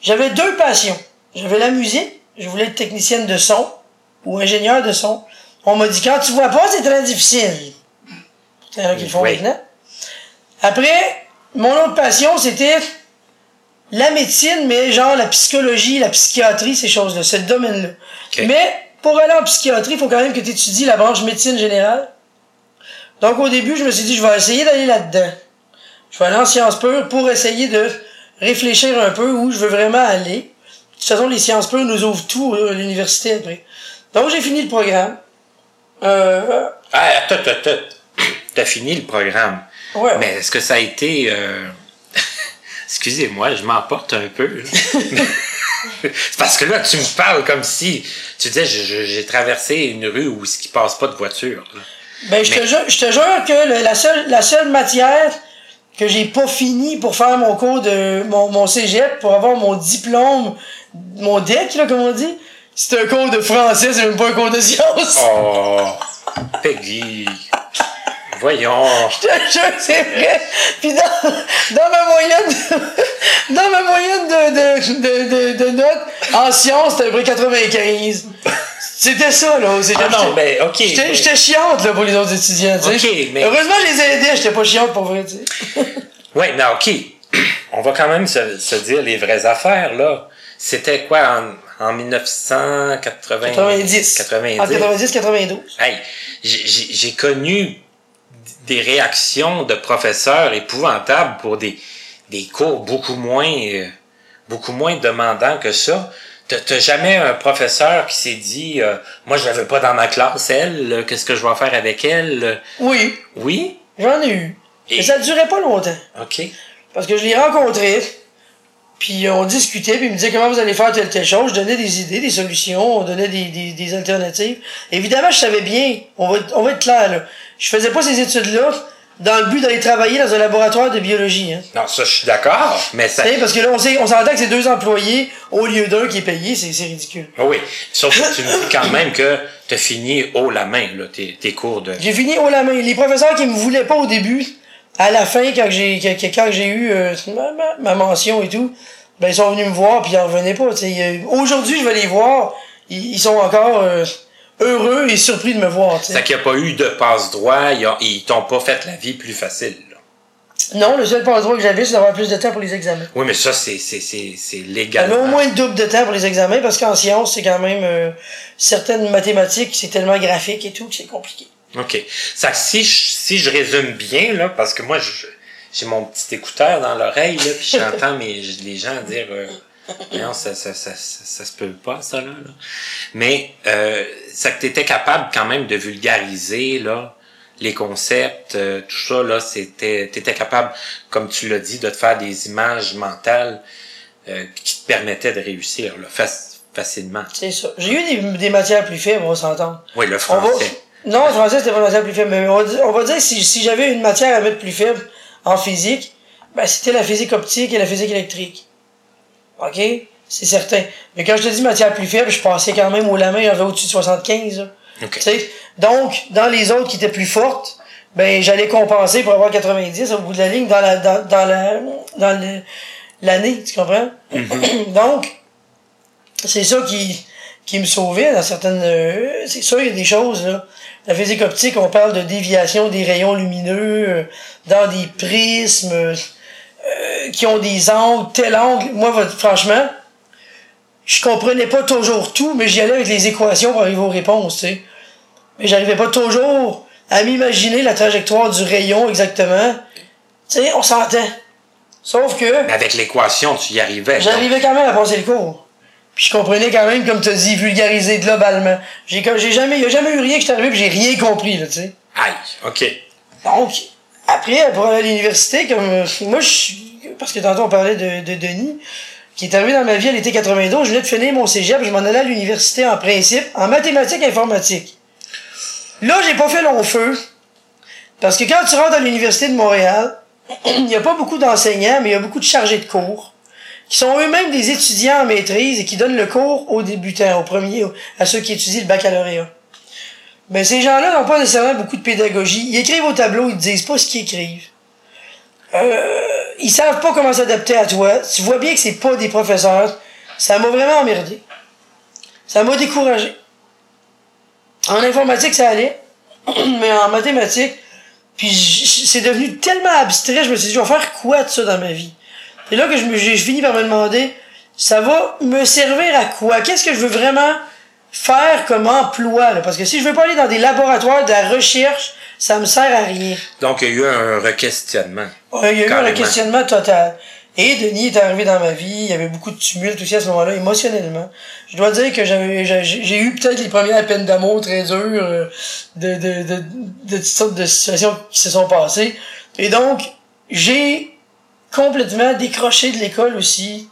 [SPEAKER 2] J'avais deux passions. J'avais la musique, je voulais être technicienne de son ou ingénieur de son. On m'a dit, quand tu vois pas, c'est très difficile. C'est le font
[SPEAKER 1] Oui.
[SPEAKER 2] maintenant. Après, mon autre passion, c'était la médecine, mais genre la psychologie, la psychiatrie, ces choses-là, le domaine-là. Mais pour aller en psychiatrie, il faut quand même que tu étudies la branche médecine générale. Donc au début, je me suis dit, je vais essayer d'aller là-dedans. Je vais aller en sciences pures pour essayer de réfléchir un peu où je veux vraiment aller. De toute façon, les sciences pures nous ouvrent tout à l'université après. Donc j'ai fini le programme. Euh,
[SPEAKER 1] Ah, attends, attends, T'as fini le programme.
[SPEAKER 2] ouais.
[SPEAKER 1] Mais est-ce que ça a été... euh, <laughs> Excusez-moi, je m'emporte un peu. <laughs> C'est Parce que là, tu me parles comme si... Tu disais, j'ai traversé une rue où il passe pas de voiture. là.
[SPEAKER 2] Ben, je te jure, je te jure que le- la seule, la seule matière que j'ai pas fini pour faire mon cours de mon, mon cégep, pour avoir mon diplôme, mon DEC, là, comme on dit, c'est un cours de français, c'est même pas un cours de sciences.
[SPEAKER 1] Oh, Peggy. Voyons.
[SPEAKER 2] Je te jure, c'est vrai. Puis dans, dans ma moyenne, dans ma moyenne de, de, de, de, notes, en sciences, c'était à peu près 95. C'était ça, là.
[SPEAKER 1] Ah non, mais ok.
[SPEAKER 2] J'étais
[SPEAKER 1] mais-
[SPEAKER 2] chiante, là, pour les autres étudiants, tu sais.
[SPEAKER 1] Mais-
[SPEAKER 2] Heureusement, je les aidais, j'étais pas chiante pour vrai, tu sais.
[SPEAKER 1] Oui, mais OK. On va quand même se, se dire les vraies affaires, là. C'était quoi en, en 1990?
[SPEAKER 2] 90.
[SPEAKER 1] 90.
[SPEAKER 2] En 90, 92.
[SPEAKER 1] Hey, j'ai connu des réactions de professeurs épouvantables pour des, des cours beaucoup moins, euh, beaucoup moins demandants que ça. T'as jamais un professeur qui s'est dit, euh, moi je la veux pas dans ma classe, elle, euh, qu'est-ce que je vais faire avec elle?
[SPEAKER 2] Oui,
[SPEAKER 1] Oui?
[SPEAKER 2] j'en ai eu.
[SPEAKER 1] Et-
[SPEAKER 2] Mais ça durait pas longtemps.
[SPEAKER 1] OK.
[SPEAKER 2] Parce que je l'ai rencontré, puis on discutait, puis il me disait comment vous allez faire telle telle chose? Je donnais des idées, des solutions, on donnait des, des, des alternatives. Évidemment, je savais bien, on va, être- on va être clair, là. Je faisais pas ces études-là dans le but d'aller travailler dans un laboratoire de biologie. Hein.
[SPEAKER 1] Non, ça, je suis d'accord, mais ça...
[SPEAKER 2] Parce que là, on, sait, on s'entend que c'est deux employés au lieu d'un qui est payé, c'est c'est ridicule.
[SPEAKER 1] Ah Oui, sauf que tu me dis quand même que tu as fini haut la main, là, tes, tes cours de...
[SPEAKER 2] J'ai fini haut la main. Les professeurs qui me voulaient pas au début, à la fin, quand j'ai que- que- quand j'ai eu euh, ma, mention et tout, ben ils sont venus me voir puis ils en revenaient pas. Aujourd'hui, je vais les voir. Ils, ils sont encore euh, heureux et surpris de me voir.
[SPEAKER 1] C'est qu'il n'y a pas eu de passe-droit, ils, ont- ils t'ont pas fait la vie plus facile. là.
[SPEAKER 2] Non, le seul passe-droit que j'avais, c'est d'avoir plus de temps pour les examens.
[SPEAKER 1] Oui, mais ça, c'est, c'est, c'est, c'est
[SPEAKER 2] J'avais au moins le double de temps pour les examens parce qu'en sciences, c'est quand même euh, certaines mathématiques, c'est tellement graphique et tout que c'est compliqué.
[SPEAKER 1] OK. Ça, si je, si je résume bien, là, parce que moi, j'ai mon petit écouteur dans l'oreille, là, puis j'entends <laughs> les gens dire... euh, non, ça, ça, ça, ça, ça se peut pas, ça, là. là. Mais euh, ça que tu étais capable quand même de vulgariser, là, les concepts, euh, tout ça, là, c'était... Tu étais capable, comme tu l'as dit, de te faire des images mentales euh, qui te permettaient de réussir, là, fac- facilement.
[SPEAKER 2] C'est ça. J'ai eu des, des matières plus faibles, on va s'entendre.
[SPEAKER 1] Oui, le français.
[SPEAKER 2] Non, le français, c'était pas une matière plus faible. Mais on va dire, on va dire si, si j'avais une matière à mettre plus faible en physique, ben, c'était la physique optique et la physique électrique. OK? C'est certain. Mais quand je te dis matière plus faible, je passais quand même au la main, j'avais au-dessus de 75. là.
[SPEAKER 1] OK.
[SPEAKER 2] Tu sais? Donc, dans les autres qui étaient plus fortes, ben, j'allais compenser pour avoir 90 au bout de la ligne dans la, dans, dans la, dans l'année, tu comprends? <coughs> Donc, c'est ça qui, qui me sauvait dans certaines, euh, c'est sûr, il y a des choses, là. La physique optique, on parle de déviation des rayons lumineux euh, dans des prismes euh, qui ont des angles, tel angle. Moi, franchement, je comprenais pas toujours tout, mais j'y allais avec les équations pour arriver aux réponses, tu sais. Mais j'arrivais pas toujours à m'imaginer la trajectoire du rayon exactement. Tu sais, on s'entend. Sauf que
[SPEAKER 1] Mais avec l'équation, tu y arrivais.
[SPEAKER 2] j'arrivais quand même à passer le cours. Puis je comprenais quand même, comme tu as dit, vulgariser globalement. J'ai j'ai jamais, y a jamais eu rien qui est arrivé, puis j'ai rien compris, là, tu sais.
[SPEAKER 1] Aïe, OK.
[SPEAKER 2] Donc, après, pour aller à l'université, comme moi, je suis. Parce que tantôt on parlait de, de Denis, qui est arrivé dans ma vie à l'été 92, je venais de finir mon cégep, je m'en allais à l'université en principe, en mathématiques et informatique. Là, j'ai pas fait long feu, parce que quand tu rentres à l'université de Montréal, <clears throat> il n'y a pas beaucoup d'enseignants, mais il y a beaucoup de chargés de cours, qui sont eux-mêmes des étudiants en maîtrise et qui donnent le cours aux débutants, aux premiers, à ceux qui étudient le baccalauréat. Ben, ces gens-là n'ont pas nécessairement beaucoup de pédagogie. Ils écrivent au tableau, ils te disent pas ce qu'ils écrivent. Euh, ils savent pas comment s'adapter à toi. Tu vois bien que c'est pas des professeurs. Ça m'a vraiment emmerdé. Ça m'a découragé. En informatique, ça allait. <clears throat> Mais en mathématiques, puis c'est devenu tellement abstrait, je me suis dit, je vais faire quoi de ça dans ma vie? C'est là que je me- j'ai fini par me demander, ça va me servir à quoi? Qu'est-ce que je veux vraiment faire comme emploi? Là? Parce que si je veux pas aller dans des laboratoires de la recherche, ça me sert à rien.
[SPEAKER 1] Donc, il y a eu un requestionnement.
[SPEAKER 2] Ouais, il y a eu un
[SPEAKER 1] Carrément.
[SPEAKER 2] questionnement total. Et Denis est arrivé dans ma vie, il y avait beaucoup de tumulte aussi à ce moment-là, émotionnellement. Je dois dire que j'avais, j'ai, j'ai eu peut-être les premières peines d'amour très dures, euh, de, de, de, de toutes sortes de situations qui se sont passées. Et donc, j'ai complètement décroché de l'école aussi,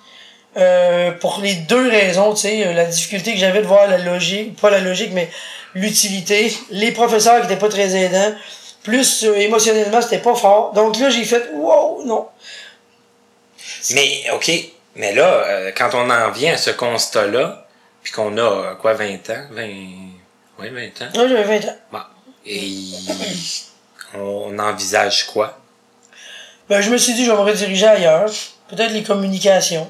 [SPEAKER 2] euh, pour les deux raisons, tu sais, euh, la difficulté que j'avais de voir la logique, pas la logique, mais l'utilité, les professeurs qui étaient pas très aidants, plus euh, émotionnellement, c'était pas fort. Donc là, j'ai fait, wow, non.
[SPEAKER 1] Mais, OK, mais là, euh, quand on en vient à ce constat-là, puis qu'on a, quoi, 20 ans? 20... Oui, 20 ans?
[SPEAKER 2] Là, j'avais 20 ans.
[SPEAKER 1] Bon. Et on envisage quoi?
[SPEAKER 2] Ben, je me suis dit, je vais me rediriger ailleurs. Peut-être les communications.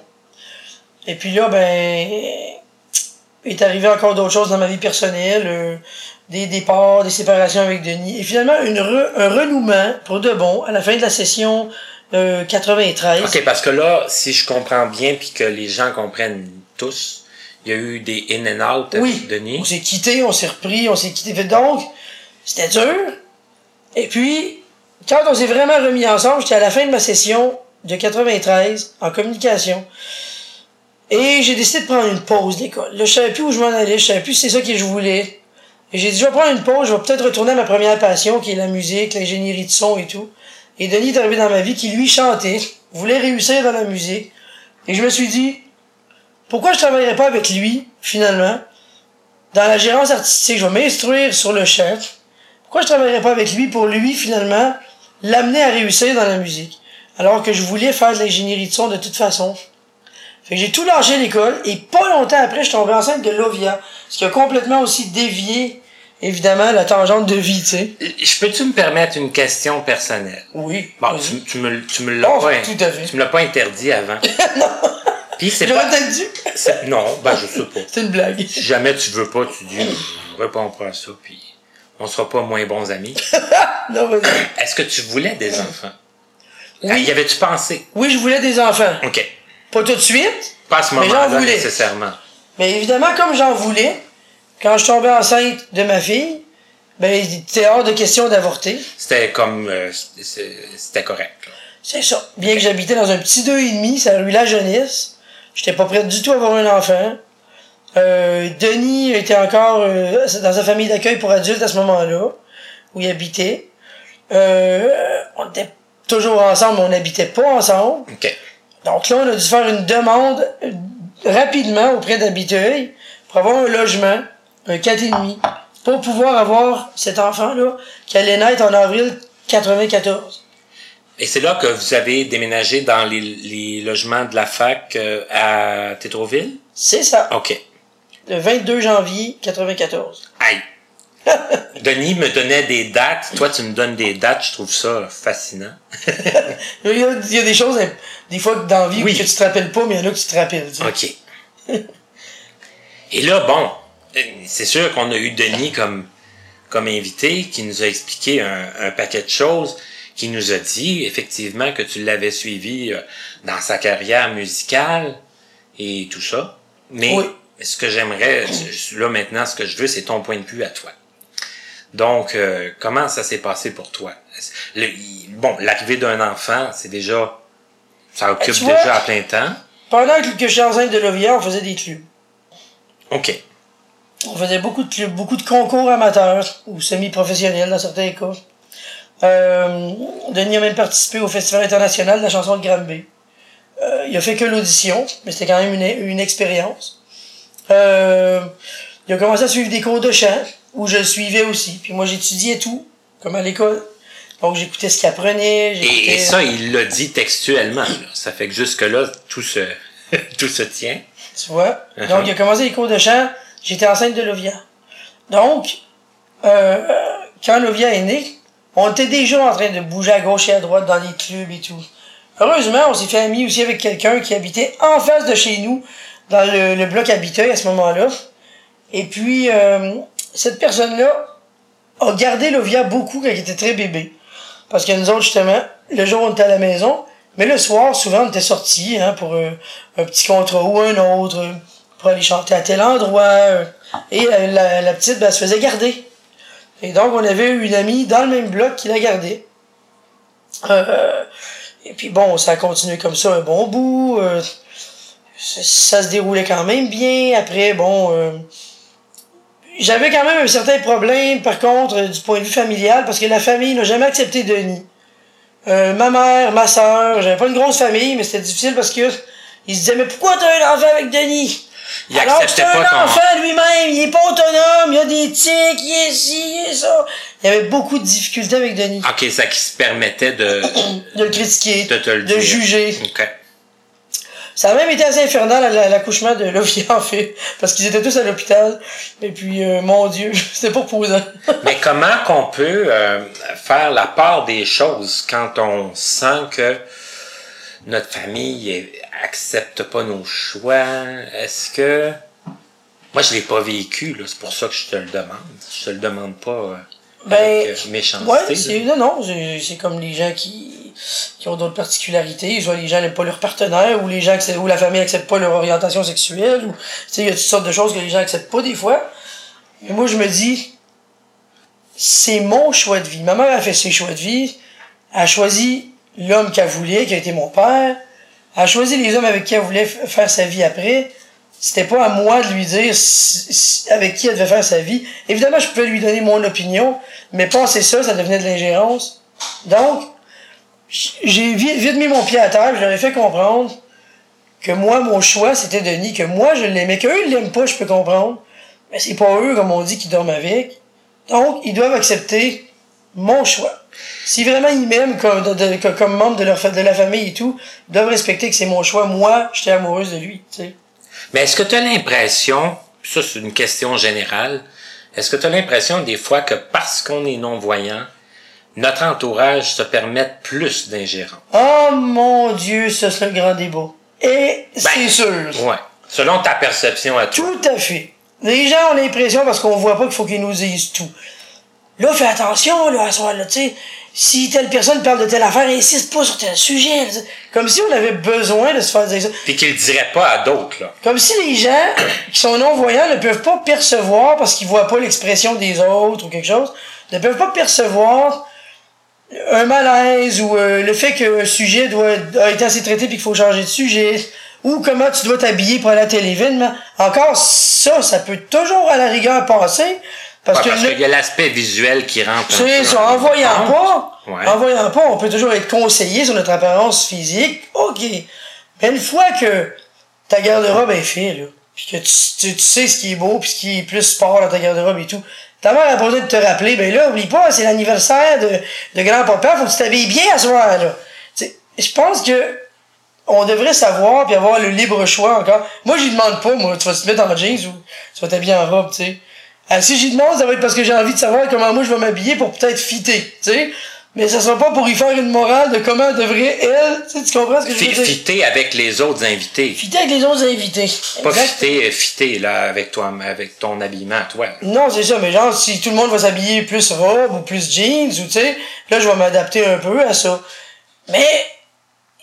[SPEAKER 2] Et puis là, ben, est arrivé encore d'autres choses dans ma vie personnelle. euh, des départs, des séparations avec Denis. Et finalement, une re- un renouement, pour de bon, à la fin de la session euh, 93.
[SPEAKER 1] OK, parce que là, si je comprends bien, puis que les gens comprennent tous, il y a eu des in and out
[SPEAKER 2] Oui,
[SPEAKER 1] avec Denis.
[SPEAKER 2] on s'est quitté, on s'est repris, on s'est quitté. Donc, c'était dur. Et puis, quand on s'est vraiment remis ensemble, j'étais à la fin de ma session de 93 en communication. Et j'ai décidé de prendre une pause d'école. Là, je savais plus où je m'en allais, je savais plus si c'est ça que je voulais. Et j'ai dit, je vais prendre une pause, je vais peut-être retourner à ma première passion, qui est la musique, l'ingénierie de son et tout. Et Denis est arrivé dans ma vie qui, lui, chantait, voulait réussir dans la musique. Et je me suis dit, pourquoi je travaillerais pas avec lui, finalement, dans la gérance artistique, je vais m'instruire sur le chant. Pourquoi je travaillerais pas avec lui pour lui, finalement, l'amener à réussir dans la musique? Alors que je voulais faire de l'ingénierie de son de toute façon. Fait que j'ai tout lâché l'école et pas longtemps après, je suis tombé enceinte de Lovia. Ce qui a complètement aussi dévié, évidemment, la tangente de vie, tu sais.
[SPEAKER 1] Je peux-tu me permettre une question personnelle?
[SPEAKER 2] Oui.
[SPEAKER 1] Bon, tu, tu me, tu me l'as pas,
[SPEAKER 2] tout à fait.
[SPEAKER 1] tu me l'as pas interdit avant. <laughs> Puis c'est pas, non, ben je sais pas. <laughs>
[SPEAKER 2] C'est une blague.
[SPEAKER 1] Si jamais tu veux pas, tu dis, je réponds pas à ça, puis on sera pas moins bons amis. <laughs>
[SPEAKER 2] Non, vas-y.
[SPEAKER 1] Est-ce que tu voulais des enfants?
[SPEAKER 2] Oui.
[SPEAKER 1] Ah, y avais-tu pensé?
[SPEAKER 2] Oui, je voulais des enfants.
[SPEAKER 1] OK.
[SPEAKER 2] Pas tout de suite,
[SPEAKER 1] Pas à ce
[SPEAKER 2] Mais j'en
[SPEAKER 1] moment-là,
[SPEAKER 2] voulais.
[SPEAKER 1] nécessairement.
[SPEAKER 2] Mais évidemment, comme j'en voulais, quand je tombais enceinte de ma fille, ben, il était hors de question d'avorter.
[SPEAKER 1] C'était comme, euh, c'était correct.
[SPEAKER 2] C'est ça. Bien que j'habitais dans un petit deux et demi, ça a eu la jeunesse. J'étais pas prête du tout à avoir un enfant. Euh, Denis était encore euh, dans sa famille d'accueil pour adultes à ce moment-là, où il habitait. Euh, on était toujours ensemble, mais on n'habitait pas ensemble.
[SPEAKER 1] OK.
[SPEAKER 2] Donc là, on a dû faire une demande rapidement auprès d'Habiteuil pour avoir un logement, un 4,5, pour pouvoir avoir cet enfant-là qui allait naître en avril 94.
[SPEAKER 1] Et c'est là que vous avez déménagé dans les, les logements de la fac euh, à Tétroville?
[SPEAKER 2] C'est ça,
[SPEAKER 1] OK.
[SPEAKER 2] Le 22 janvier 94.
[SPEAKER 1] Aïe. <laughs> Denis me donnait des dates. Toi, tu me donnes des dates. Je trouve ça fascinant. <laughs>
[SPEAKER 2] Il y a, il y a des choses, hein, des fois, dans la vie
[SPEAKER 1] Oui.
[SPEAKER 2] que tu te rappelles pas, mais il y en a que tu te rappelles. tu sais.
[SPEAKER 1] OK. Et là, bon, euh, c'est sûr qu'on a eu Denis comme, comme invité qui nous a expliqué un, un paquet de choses, qui nous a dit effectivement que tu l'avais suivi euh, dans sa carrière musicale et tout ça. Mais
[SPEAKER 2] Oui.
[SPEAKER 1] Ce que j'aimerais, là maintenant, ce que je veux, c'est ton point de vue à toi. Donc, euh, comment ça s'est passé pour toi? Le- bon, l'arrivée d'un enfant, c'est déjà, ça occupe
[SPEAKER 2] vois-
[SPEAKER 1] déjà à plein temps.
[SPEAKER 2] Pendant que j'étais enceinte de Lovia, on faisait des clubs.
[SPEAKER 1] OK.
[SPEAKER 2] On faisait beaucoup de clubs, beaucoup de concours amateurs ou semi-professionnels dans certains cas. Euh, Denis a même participé au Festival international de la chanson de Granby. Euh, il a fait que l'audition, mais c'était quand même une, une expérience. Euh, il a commencé à suivre des cours de chant, où je le suivais aussi. Puis moi, j'étudiais tout, comme à l'école. Donc, j'écoutais ce qu'il apprenait.
[SPEAKER 1] Et, ça, il l'a dit textuellement. là. Ça fait que jusque-là, tout se, <laughs> tout se tient.
[SPEAKER 2] Tu vois?
[SPEAKER 1] Uh-huh.
[SPEAKER 2] Donc, il a commencé les cours de chant. J'étais enceinte de Lovia. Donc, euh, quand Lovia est née, on était déjà en train de bouger à gauche et à droite dans les clubs et tout. Heureusement, on s'est fait ami aussi avec quelqu'un qui habitait en face de chez nous, dans le, bloc Habiteuil à ce moment-là. Et puis, euh, cette personne-là a gardé Lovia beaucoup quand il était très bébé. Parce que nous autres, justement, le jour, on était à la maison, mais le soir, souvent, on était sortis hein, pour euh, un petit contrat ou un autre, euh, pour aller chanter à tel endroit. et la, petite, ben, elle se faisait garder. Et donc, on avait une amie dans le même bloc qui la gardait. Et puis bon, ça a continué comme ça un bon bout. Ça, ça se déroulait quand même bien. Après, bon, euh, j'avais quand même un certain problème, par contre, du point de vue familial, parce que la famille n'a jamais accepté Denis. Euh, ma mère, ma soeur, j'avais pas une grosse famille, mais c'était difficile parce que ils se disaient, mais pourquoi t'as un enfant avec Denis?
[SPEAKER 1] Il
[SPEAKER 2] Alors que c'est un
[SPEAKER 1] pas ton...
[SPEAKER 2] enfant lui-même, il est pas autonome, il a des tics, il est ci, il est ça. Il y avait beaucoup de difficultés avec Denis.
[SPEAKER 1] OK, ça qui se permettait de, <coughs>
[SPEAKER 2] De le critiquer,
[SPEAKER 1] de te le
[SPEAKER 2] de
[SPEAKER 1] dire.
[SPEAKER 2] juger.
[SPEAKER 1] OK.
[SPEAKER 2] Ça a même été assez infernal l'accouchement de Lovie, en fait, parce qu'ils étaient tous à l'hôpital. Et puis, euh, mon Dieu, <laughs> c'était pas reposant. <laughs>
[SPEAKER 1] Mais comment qu'on peut euh, faire la part des choses quand on sent que notre famille accepte pas nos choix? Est-ce que... Moi, je l'ai pas vécu, là. C'est pour ça que je te le demande. Je te le demande pas euh,
[SPEAKER 2] Ben,
[SPEAKER 1] avec euh, méchanceté.
[SPEAKER 2] Ouais, non, non, c'est comme les gens qui, qui ont d'autres particularités, soit les gens n'aiment pas leur partenaire, ou les gens ou la famille accepte pas leur orientation sexuelle, ou, il y a toutes sortes de choses que les gens acceptent pas des fois. Mais moi, je me dis, c'est mon choix de vie. Ma mère a fait ses choix de vie, elle a choisi l'homme qu'elle voulait, qui a été mon père, elle a choisi les hommes avec qui elle voulait faire sa vie après. C'était pas à moi de lui dire avec qui elle devait faire sa vie. Évidemment, je pouvais lui donner mon opinion, mais passer ça, ça devenait de l'ingérence. Donc, j'ai vite, mis mon pied à terre, je fait comprendre que moi, mon choix, c'était Denis, que moi, je l'aimais, qu'eux, ils l'aiment pas, je peux comprendre. Mais c'est pas eux, comme on dit, qui dorment avec. Donc, ils doivent accepter mon choix. Si vraiment ils m'aiment comme, membre de, leur, la famille et tout, ils doivent respecter que c'est mon choix. Moi, j'étais amoureuse de lui, tu sais.
[SPEAKER 1] Mais est-ce que tu as l'impression, ça c'est une question générale, est-ce que tu as l'impression des fois que parce qu'on est non-voyant, notre entourage se permet plus d'ingérence?
[SPEAKER 2] Oh mon Dieu, ça c'est le grand débat. Et c'est
[SPEAKER 1] Ben,
[SPEAKER 2] sûr.
[SPEAKER 1] Ouais. Selon ta perception à toi.
[SPEAKER 2] Tout à fait. Les gens ont l'impression, parce qu'on voit pas qu'il faut qu'ils nous disent tout. Là, fais attention, là, à soir, là, tu sais. Si telle personne parle de telle affaire, insiste pas sur tel sujet. là, Comme si on avait besoin de se faire dire ça.
[SPEAKER 1] Puis qu'ils le diraient pas à d'autres, là.
[SPEAKER 2] Comme si les gens qui sont non-voyants ne peuvent pas percevoir, parce qu'ils voient pas l'expression des autres ou quelque chose, ne peuvent pas percevoir un malaise ou euh, le fait qu'un sujet doit a été assez traité puis qu'il faut changer de sujet ou comment tu dois t'habiller pour aller à tel événement. Encore ça, ça peut toujours à la rigueur passer parce
[SPEAKER 1] Ouais,
[SPEAKER 2] que
[SPEAKER 1] parce
[SPEAKER 2] le-
[SPEAKER 1] qu'il y a l'aspect visuel qui rentre.
[SPEAKER 2] c'est ça, en voyant pas,
[SPEAKER 1] Ouais.
[SPEAKER 2] en voyant pas, on peut toujours être conseillé sur notre apparence physique, ok. Mais une fois que ta garde-robe est faite, là, puis que tu, tu, tu sais ce qui est beau, puis ce qui est plus sport dans ta garde-robe et tout, ta mère a pas besoin de te rappeler, ben là, oublie pas, c'est l'anniversaire de, de grand-papa, faut que tu t'habilles bien à ce soir, là. Je pense que on devrait savoir puis avoir le libre choix encore. Moi, j'y demande pas, moi, tu vas te mettre en jeans ou tu vas t'habiller en robe, tu sais. Ah, si j'y demande, ça va être parce que j'ai envie de savoir comment moi je vais m'habiller pour peut-être fitter, tu sais. Mais ça sera pas pour y faire une morale de comment devrait elle, tu sais, tu comprends ce que je veux dire?
[SPEAKER 1] Fitter avec les autres invités.
[SPEAKER 2] Fitter avec les autres invités.
[SPEAKER 1] Pas
[SPEAKER 2] Exact.
[SPEAKER 1] fitter, euh, fitter, là, avec toi, avec ton habillement toi.
[SPEAKER 2] Non, c'est ça, mais genre, si tout le monde va s'habiller plus robe ou plus jeans, ou tu sais, là, je vais m'adapter un peu à ça. Mais,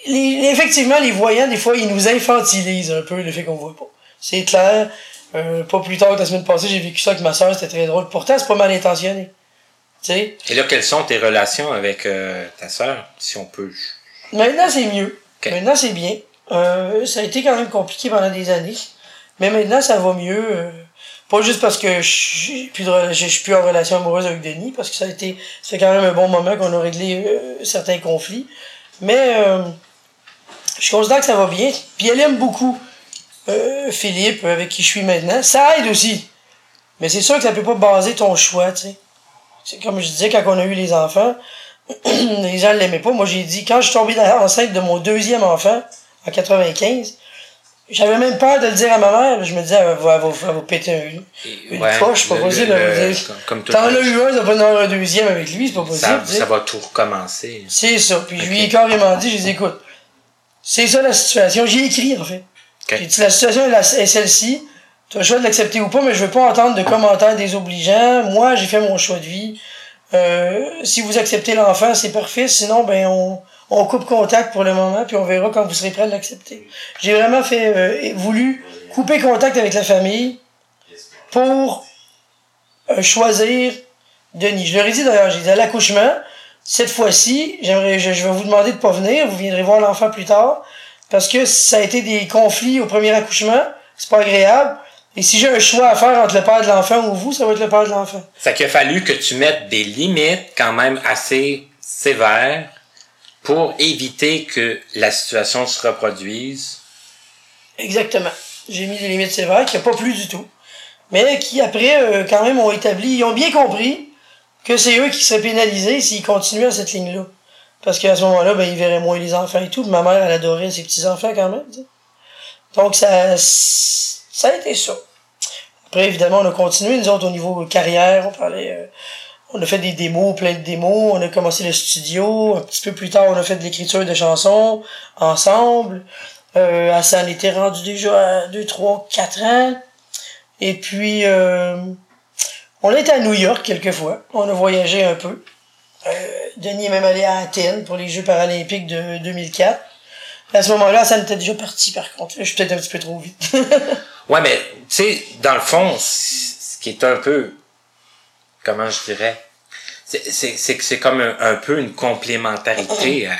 [SPEAKER 2] les, effectivement, les voyants, des fois, ils nous infantilisent un peu le fait qu'on voit pas. C'est clair. Euh, pas plus tard que la semaine passée, j'ai vécu ça avec ma soeur, c'était très drôle. Pourtant, c'est pas mal intentionné.
[SPEAKER 1] Et là, quelles sont tes relations avec euh, ta sœur, si on peut?
[SPEAKER 2] maintenant, c'est mieux. Maintenant, c'est bien. Euh, ça a été quand même compliqué pendant des années. Mais maintenant, ça va mieux. euh, pas juste parce que je suis plus de rela- je suis plus en relation amoureuse avec Denis, parce que ça a été, c'est quand même un bon moment qu'on a réglé certains conflits. Mais je considère que ça va bien. Puis elle aime beaucoup Philippe, avec qui je suis maintenant. Ça aide aussi. Mais c'est sûr que ça peut pas baser ton choix, tu sais. C'est comme je disais quand on a eu les enfants, <clears throat> les gens l'aimaient pas. Moi, j'ai dit, quand je suis tombé dans- enceinte de mon deuxième enfant, en 95, j'avais même peur de le dire à ma mère. Je me disais, elle va, va péter un, une
[SPEAKER 1] Ouais,
[SPEAKER 2] poche, c'est pas
[SPEAKER 1] le-
[SPEAKER 2] possible.
[SPEAKER 1] le- le- comme- comme
[SPEAKER 2] T'en as eu un, t'as pas en avoir un deuxième avec lui, c'est pas possible.
[SPEAKER 1] Ça, ça va tout recommencer.
[SPEAKER 2] C'est ça. Puis je lui ai carrément dit, j'ai dit, écoute, c'est ça la situation. J'ai écrit, en fait.
[SPEAKER 1] Ok.
[SPEAKER 2] J'ai dit, la situation est celle-ci. Tu as le choix de l'accepter ou pas, mais je veux pas entendre de commentaires désobligeants. Moi, j'ai fait mon choix de vie. Euh, si vous acceptez l'enfant, c'est parfait. Sinon, ben, on, on coupe contact pour le moment, puis on verra quand vous serez prêt à l'accepter. J'ai vraiment fait, euh, voulu couper contact avec la famille pour euh, choisir Denis. Je leur ai dit d'ailleurs, j'ai dit à l'accouchement, cette fois-ci, j'aimerais, je, je vais vous demander de pas venir, vous viendrez voir l'enfant plus tard, parce que ça a été des conflits au premier accouchement, c'est pas agréable. Et si j'ai un choix à faire entre le père de l'enfant ou vous, ça va être le père de l'enfant.
[SPEAKER 1] Ça qu'il a fallu que tu mettes des limites quand même assez sévères pour éviter que la situation se reproduise.
[SPEAKER 2] Exactement. J'ai mis des limites sévères qui n'ont pas plu du tout. Mais qui, après, euh, quand même, ont établi, ils ont bien compris que c'est eux qui seraient pénalisés s'ils continuaient à cette ligne-là. Parce qu'à ce moment-là, ben, ils verraient moins les enfants et tout. Ma mère, elle adorait ses petits-enfants quand même. Donc, ça, ça a été ça. Après, évidemment, on a continué, nous autres, au niveau carrière. On parlait, euh, on a fait des démos, plein de démos. On a commencé le studio. Un petit peu plus tard, on a fait de l'écriture de chansons ensemble. Euh, Hassan était rendu déjà à 2, 3, 4 ans. Et puis, euh, on a été à New York quelques fois. On a voyagé un peu. Euh, Denis est même allé à Athènes pour les Jeux paralympiques de 2004. À ce moment-là, ça était déjà parti, par contre. Je suis peut-être un petit peu trop vite. <laughs>
[SPEAKER 1] ouais, mais, tu sais, dans le fond, ce qui est un peu, comment je dirais, c'est que c'est comme un, peu une complémentarité à,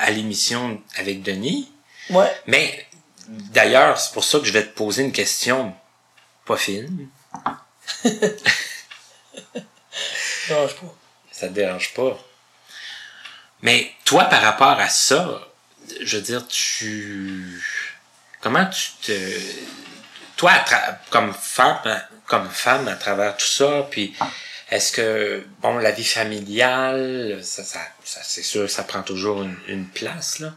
[SPEAKER 1] à l'émission avec Denis.
[SPEAKER 2] Ouais.
[SPEAKER 1] Mais, d'ailleurs, c'est pour ça que je vais te poser une question pas fine. <laughs>
[SPEAKER 2] dérange pas.
[SPEAKER 1] Ça te dérange pas. Mais toi, par rapport à ça, je veux dire, tu. Comment tu te. Toi, comme femme, comme femme à travers tout ça, puis est-ce que, bon, la vie familiale, ça, ça, c'est sûr, ça prend toujours une, place, là.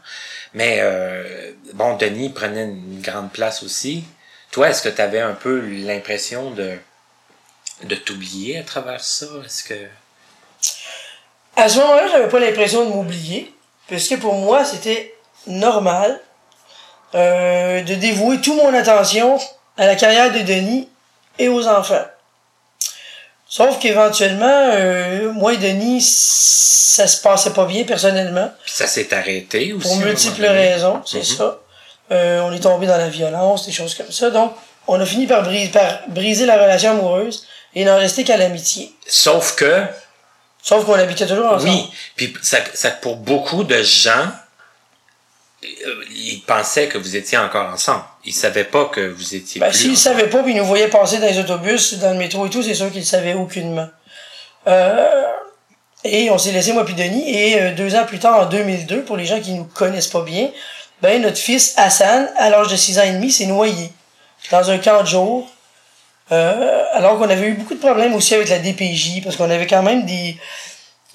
[SPEAKER 1] Mais, euh, bon, Denis prenait une grande place aussi. Toi, est-ce que tu avais un peu l'impression de, de t'oublier à travers ça? Est-ce que.
[SPEAKER 2] À ce moment-là, j'avais pas l'impression de m'oublier, puisque pour moi, c'était normal euh, de dévouer toute mon attention à la carrière de Denis et aux enfants. Sauf qu'éventuellement, euh, moi et Denis, ça se passait pas bien personnellement.
[SPEAKER 1] Puis ça s'est arrêté aussi.
[SPEAKER 2] Pour multiples raisons, c'est mm-hmm. ça. Euh, on est tombé dans la violence, des choses comme ça. Donc, on a fini par, briser, par briser la relation amoureuse et n'en rester qu'à l'amitié.
[SPEAKER 1] Sauf que
[SPEAKER 2] Sauf qu'on habitait toujours ensemble.
[SPEAKER 1] Oui, puis ça, ça, pour beaucoup de gens, euh, ils pensaient que vous étiez encore ensemble. Ils savaient pas que vous étiez
[SPEAKER 2] ben, S'ils savaient pas, puis ils nous voyaient passer dans les autobus, dans le métro et tout, c'est sûr qu'ils ne savaient aucunement. Euh, et on s'est laissé, moi puis Denis, et euh, deux ans plus tard, en 2002, pour les gens qui nous connaissent pas bien, ben notre fils Hassan, à l'âge de 6 ans et demi, s'est noyé dans un camp de jour euh, alors qu'on avait eu beaucoup de problèmes aussi avec la DPJ, parce qu'on avait quand même des,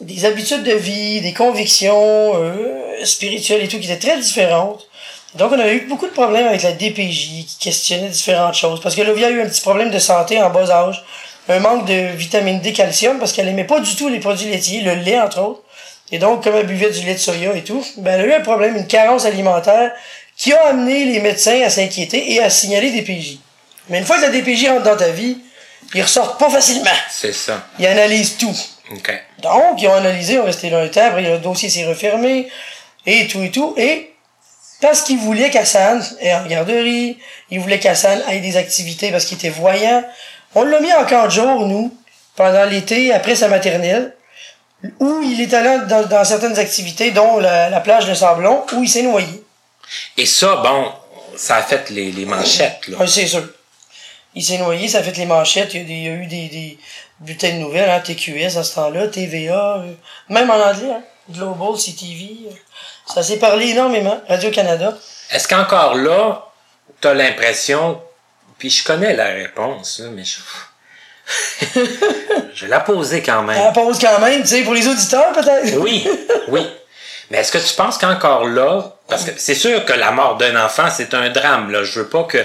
[SPEAKER 2] des habitudes de vie, des convictions euh, spirituelles et tout qui étaient très différentes. Donc on avait eu beaucoup de problèmes avec la DPJ qui questionnait différentes choses. Parce que Lovia a eu un petit problème de santé en bas âge, un manque de vitamine D, calcium, parce qu'elle aimait pas du tout les produits laitiers, le lait entre autres. Et donc, comme elle buvait du lait de soya et tout, ben elle a eu un problème, une carence alimentaire, qui a amené les médecins à s'inquiéter et à signaler des DPJ. Mais une fois que la DPJ rentre dans ta vie, ils ressortent pas facilement.
[SPEAKER 1] C'est ça.
[SPEAKER 2] Ils analysent tout.
[SPEAKER 1] OK.
[SPEAKER 2] Donc, ils ont analysé, ils ont resté là un temps, après, le dossier s'est refermé, et tout et tout, et parce qu'ils voulaient qu'Hassan ait en garderie, ils voulaient qu'Hassan ait des activités parce qu'il était voyant, on l'a mis en camp de jour, nous, pendant l'été, après sa maternelle, où il est allé dans, dans certaines activités, dont la, plage de Sablon, où il s'est noyé.
[SPEAKER 1] Et ça, bon, ça a fait les, les manchettes, là.
[SPEAKER 2] Oui, c'est sûr. Il s'est noyé, ça a fait les manchettes. Il y a, eu des, des bulletins de nouvelles, hein, TQS à ce temps-là, TVA, euh, même en anglais, hein, Global, CTV. Ça s'est parlé énormément, Radio-Canada.
[SPEAKER 1] Est-ce qu'encore là, tu as l'impression, puis je connais la réponse, mais je... <laughs> je vais la poser quand même.
[SPEAKER 2] La pose quand même, tu sais, pour les auditeurs peut-être.
[SPEAKER 1] oui, oui. Mais est-ce que tu penses qu'encore là, parce que c'est sûr que la mort d'un enfant, c'est un drame, là. Je veux pas que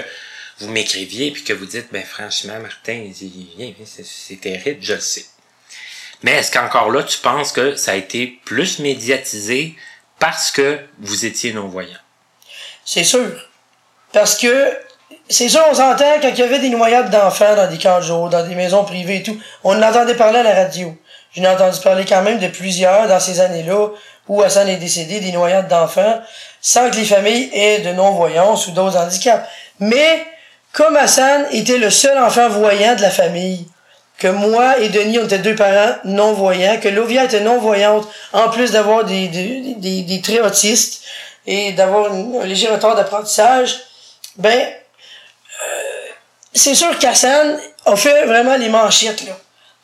[SPEAKER 1] vous m'écriviez puis que vous dites, ben franchement, Martin, c'est terrible, je le sais. Mais est-ce qu'encore là, tu penses que ça a été plus médiatisé parce que vous étiez non-voyant?
[SPEAKER 2] C'est sûr. Parce que, c'est sûr, on s'entend quand il y avait des noyades d'enfants dans des camps dans des maisons privées et tout, on entendait parler à la radio. J'en ai entendu parler quand même de plusieurs dans ces années-là où Hassan est décédé, des noyades d'enfants, sans que les familles aient de non-voyance ou d'autres handicaps. Mais, comme Hassan était le seul enfant voyant de la famille, que moi et Denis, on était deux parents non-voyants, que Lovia était non-voyante, en plus d'avoir des, des, des, des, traits autistes et d'avoir un léger retard d'apprentissage, ben, euh, c'est sûr qu'Hassan a fait vraiment les manchettes, là.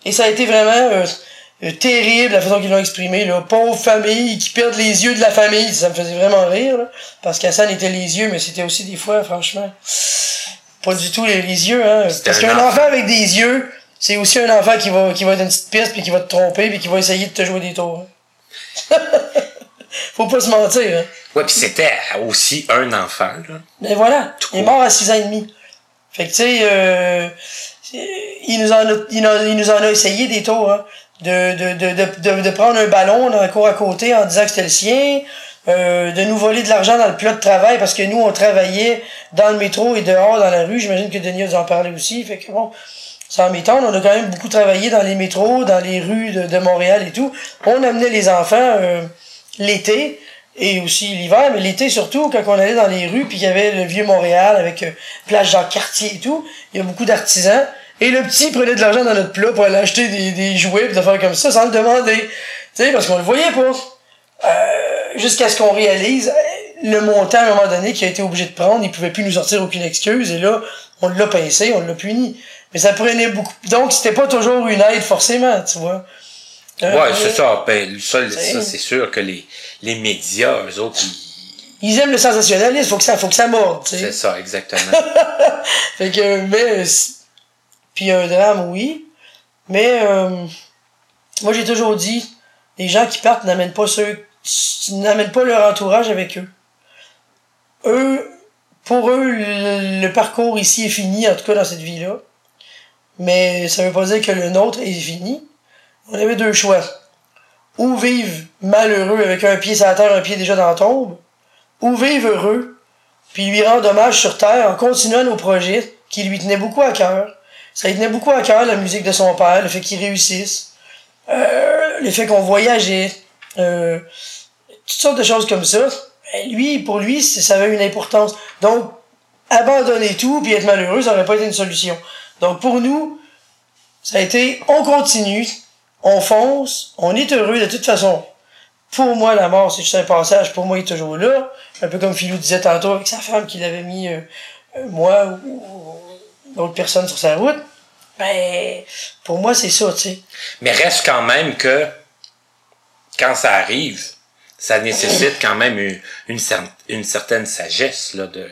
[SPEAKER 2] Et ça a été vraiment euh, euh, terrible la façon qu'ils l'ont exprimé, là. Pauvre famille qui perdent les yeux de la famille, ça me faisait vraiment rire, là. Parce qu'Hassan était les yeux, mais c'était aussi des fois, franchement, pas du tout les, yeux, hein. Parce qu'un enfant avec des yeux, c'est aussi un enfant qui va, qui va être une petite piste, puis qui va te tromper, puis qui va essayer de te jouer des tours. <laughs> Faut pas se mentir, hein.
[SPEAKER 1] Ouais, puis c'était aussi un enfant, là.
[SPEAKER 2] Mais voilà, il est mort à 6 ans et demi. Fait que, tu sais, euh, il, nous en a, il, en- il nous en a essayé des tours, hein, de, de, de, de, de, de prendre un ballon dans la cour à côté en disant que c'était le sien, euh, de nous voler de l'argent dans le plat de travail parce que nous, on travaillait dans le métro et dehors dans la rue. J'imagine que Denis a dû en parler aussi. Fait que bon, sans m'étendre, on a quand même beaucoup travaillé dans les métros, dans les rues de, de Montréal et tout. On amenait les enfants euh, l'été et aussi l'hiver, mais l'été surtout, quand on allait dans les rues, puis il y avait le vieux Montréal avec euh, plage Jacques-Cartier et tout, il y a beaucoup d'artisans. Et le petit prenait de l'argent dans notre plat pour aller acheter des, des jouets pis des affaires comme ça sans le demander. Tu sais, parce qu'on le voyait pas. Euh, Jusqu'à ce qu'on réalise euh, le montant à un moment donné qu'il a été obligé de prendre, il pouvait plus nous sortir aucune excuse, et là, on l'a pincé, on l'a puni. Mais ça prenait beaucoup. Donc, c'était pas toujours une aide forcément, tu vois. Euh,
[SPEAKER 1] Ouais, c'est ça. Ben, ça,
[SPEAKER 2] c'est-
[SPEAKER 1] ça, c'est sûr que les, les médias, eux autres, ils-
[SPEAKER 2] Ils aiment le sensationnalisme, faut que ça, faut que ça morde, tu sais.
[SPEAKER 1] c'est ça, exactement. <laughs>
[SPEAKER 2] Fait que, mais, puis un drame, oui. Mais, euh, moi, j'ai toujours dit, les gens qui partent n'amènent pas ceux, n'amènent pas leur entourage avec eux. Eux, pour eux, le, le parcours ici est fini, en tout cas dans cette vie-là. Mais ça veut pas dire que le nôtre est fini. On avait deux choix. Ou vivre malheureux avec un pied sur la terre, un pied déjà dans la tombe, ou vivre heureux, puis lui rendre hommage sur Terre en continuant nos projets qui lui tenaient beaucoup à cœur. Ça lui tenait beaucoup à cœur, la musique de son père, le fait qu'il réussisse, euh, le fait qu'on voyageait, euh, toutes sortes de choses comme ça. Ben, lui, pour lui, ça avait une importance. Donc, abandonner tout puis être malheureux, ça aurait pas été une solution. Donc, pour nous, ça a été, on continue, on fonce, on est heureux de toute façon. Pour moi, la mort, c'est juste un passage. Pour moi, il est toujours là. Un peu comme Philou disait tantôt avec sa femme qu'il avait mis, euh, euh, moi ou, ou d'autres personnes sur sa route. Ben, pour moi, c'est ça, tu sais.
[SPEAKER 1] Mais reste quand même que quand ça arrive, ça nécessite quand même une, une certaine sagesse là, de,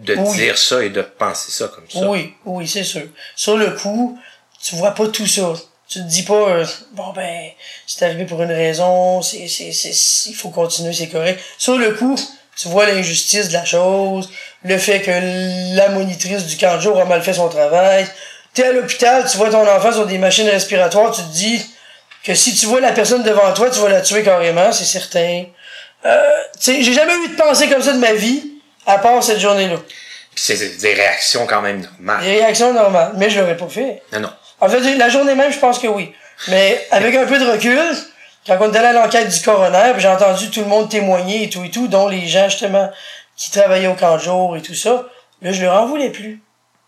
[SPEAKER 1] de
[SPEAKER 2] Oui.
[SPEAKER 1] dire ça et de penser ça comme ça.
[SPEAKER 2] Oui, oui, c'est sûr. Sur le coup, tu vois pas tout ça. Tu te dis pas, euh, bon ben, c'est arrivé pour une raison, c'est, c'est, c'est, il faut continuer, c'est correct. Sur le coup, tu vois l'injustice de la chose, le fait que la monitrice du camp de jour a mal fait son travail. T'es à l'hôpital, tu vois ton enfant sur des machines respiratoires, tu te dis que si tu vois la personne devant toi, tu vas la tuer carrément, c'est certain. Euh, tu sais, j'ai jamais eu de pensée comme ça de ma vie, à part cette journée-là.
[SPEAKER 1] Puis c'est des réactions quand même normales.
[SPEAKER 2] Des réactions normales, mais je l'aurais pas fait.
[SPEAKER 1] Non, non.
[SPEAKER 2] En fait, la journée même, je pense que oui. Mais avec un peu de recul, quand on est allé à l'enquête du coroner, j'ai entendu tout le monde témoigner et tout et tout, dont les gens justement qui travaillaient au camp de jour et tout ça, là, je leur en voulais plus.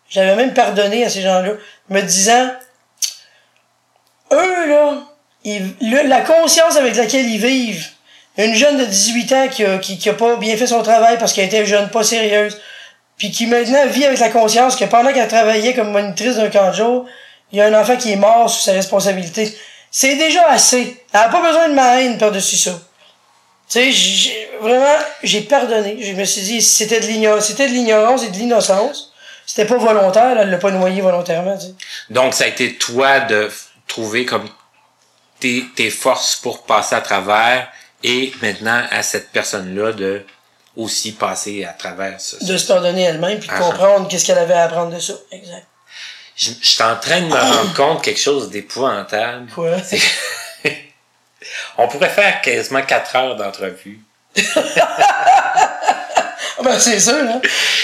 [SPEAKER 2] J'avais même pardonné à ces gens-là, me disant, eux, là, ils- le- la conscience avec laquelle ils vivent, une jeune de 18 ans qui a, qui, qui a pas bien fait son travail parce qu'elle était jeune, pas sérieuse, puis qui maintenant vit avec la conscience que pendant qu'elle travaillait comme monitrice d'un camp de jour, il y a un enfant qui est mort sous sa responsabilité. C'est déjà assez. Elle a pas besoin de ma haine par-dessus ça. Tu sais, vraiment, j'ai pardonné. Je me suis dit, c'était de l'ignorance, c'était de l'ignorance et de l'innocence. C'était pas volontaire, elle l'a pas noyé volontairement, tu sais.
[SPEAKER 1] Donc, ça a été toi de trouver comme tes, tes forces pour passer à travers et maintenant à cette personne-là de aussi passer à travers ça.
[SPEAKER 2] De se pardonner elle-même puis de
[SPEAKER 1] Ah.
[SPEAKER 2] comprendre qu'est-ce qu'elle avait à apprendre de ça. Exact.
[SPEAKER 1] Je, je suis en train de me <clears throat> rendre compte quelque chose d'épouvantable.
[SPEAKER 2] Quoi? <laughs> <laughs>
[SPEAKER 1] On pourrait faire quasiment 4 heures d'entrevue. <laughs>
[SPEAKER 2] Ah ben, c'est sûr, hein.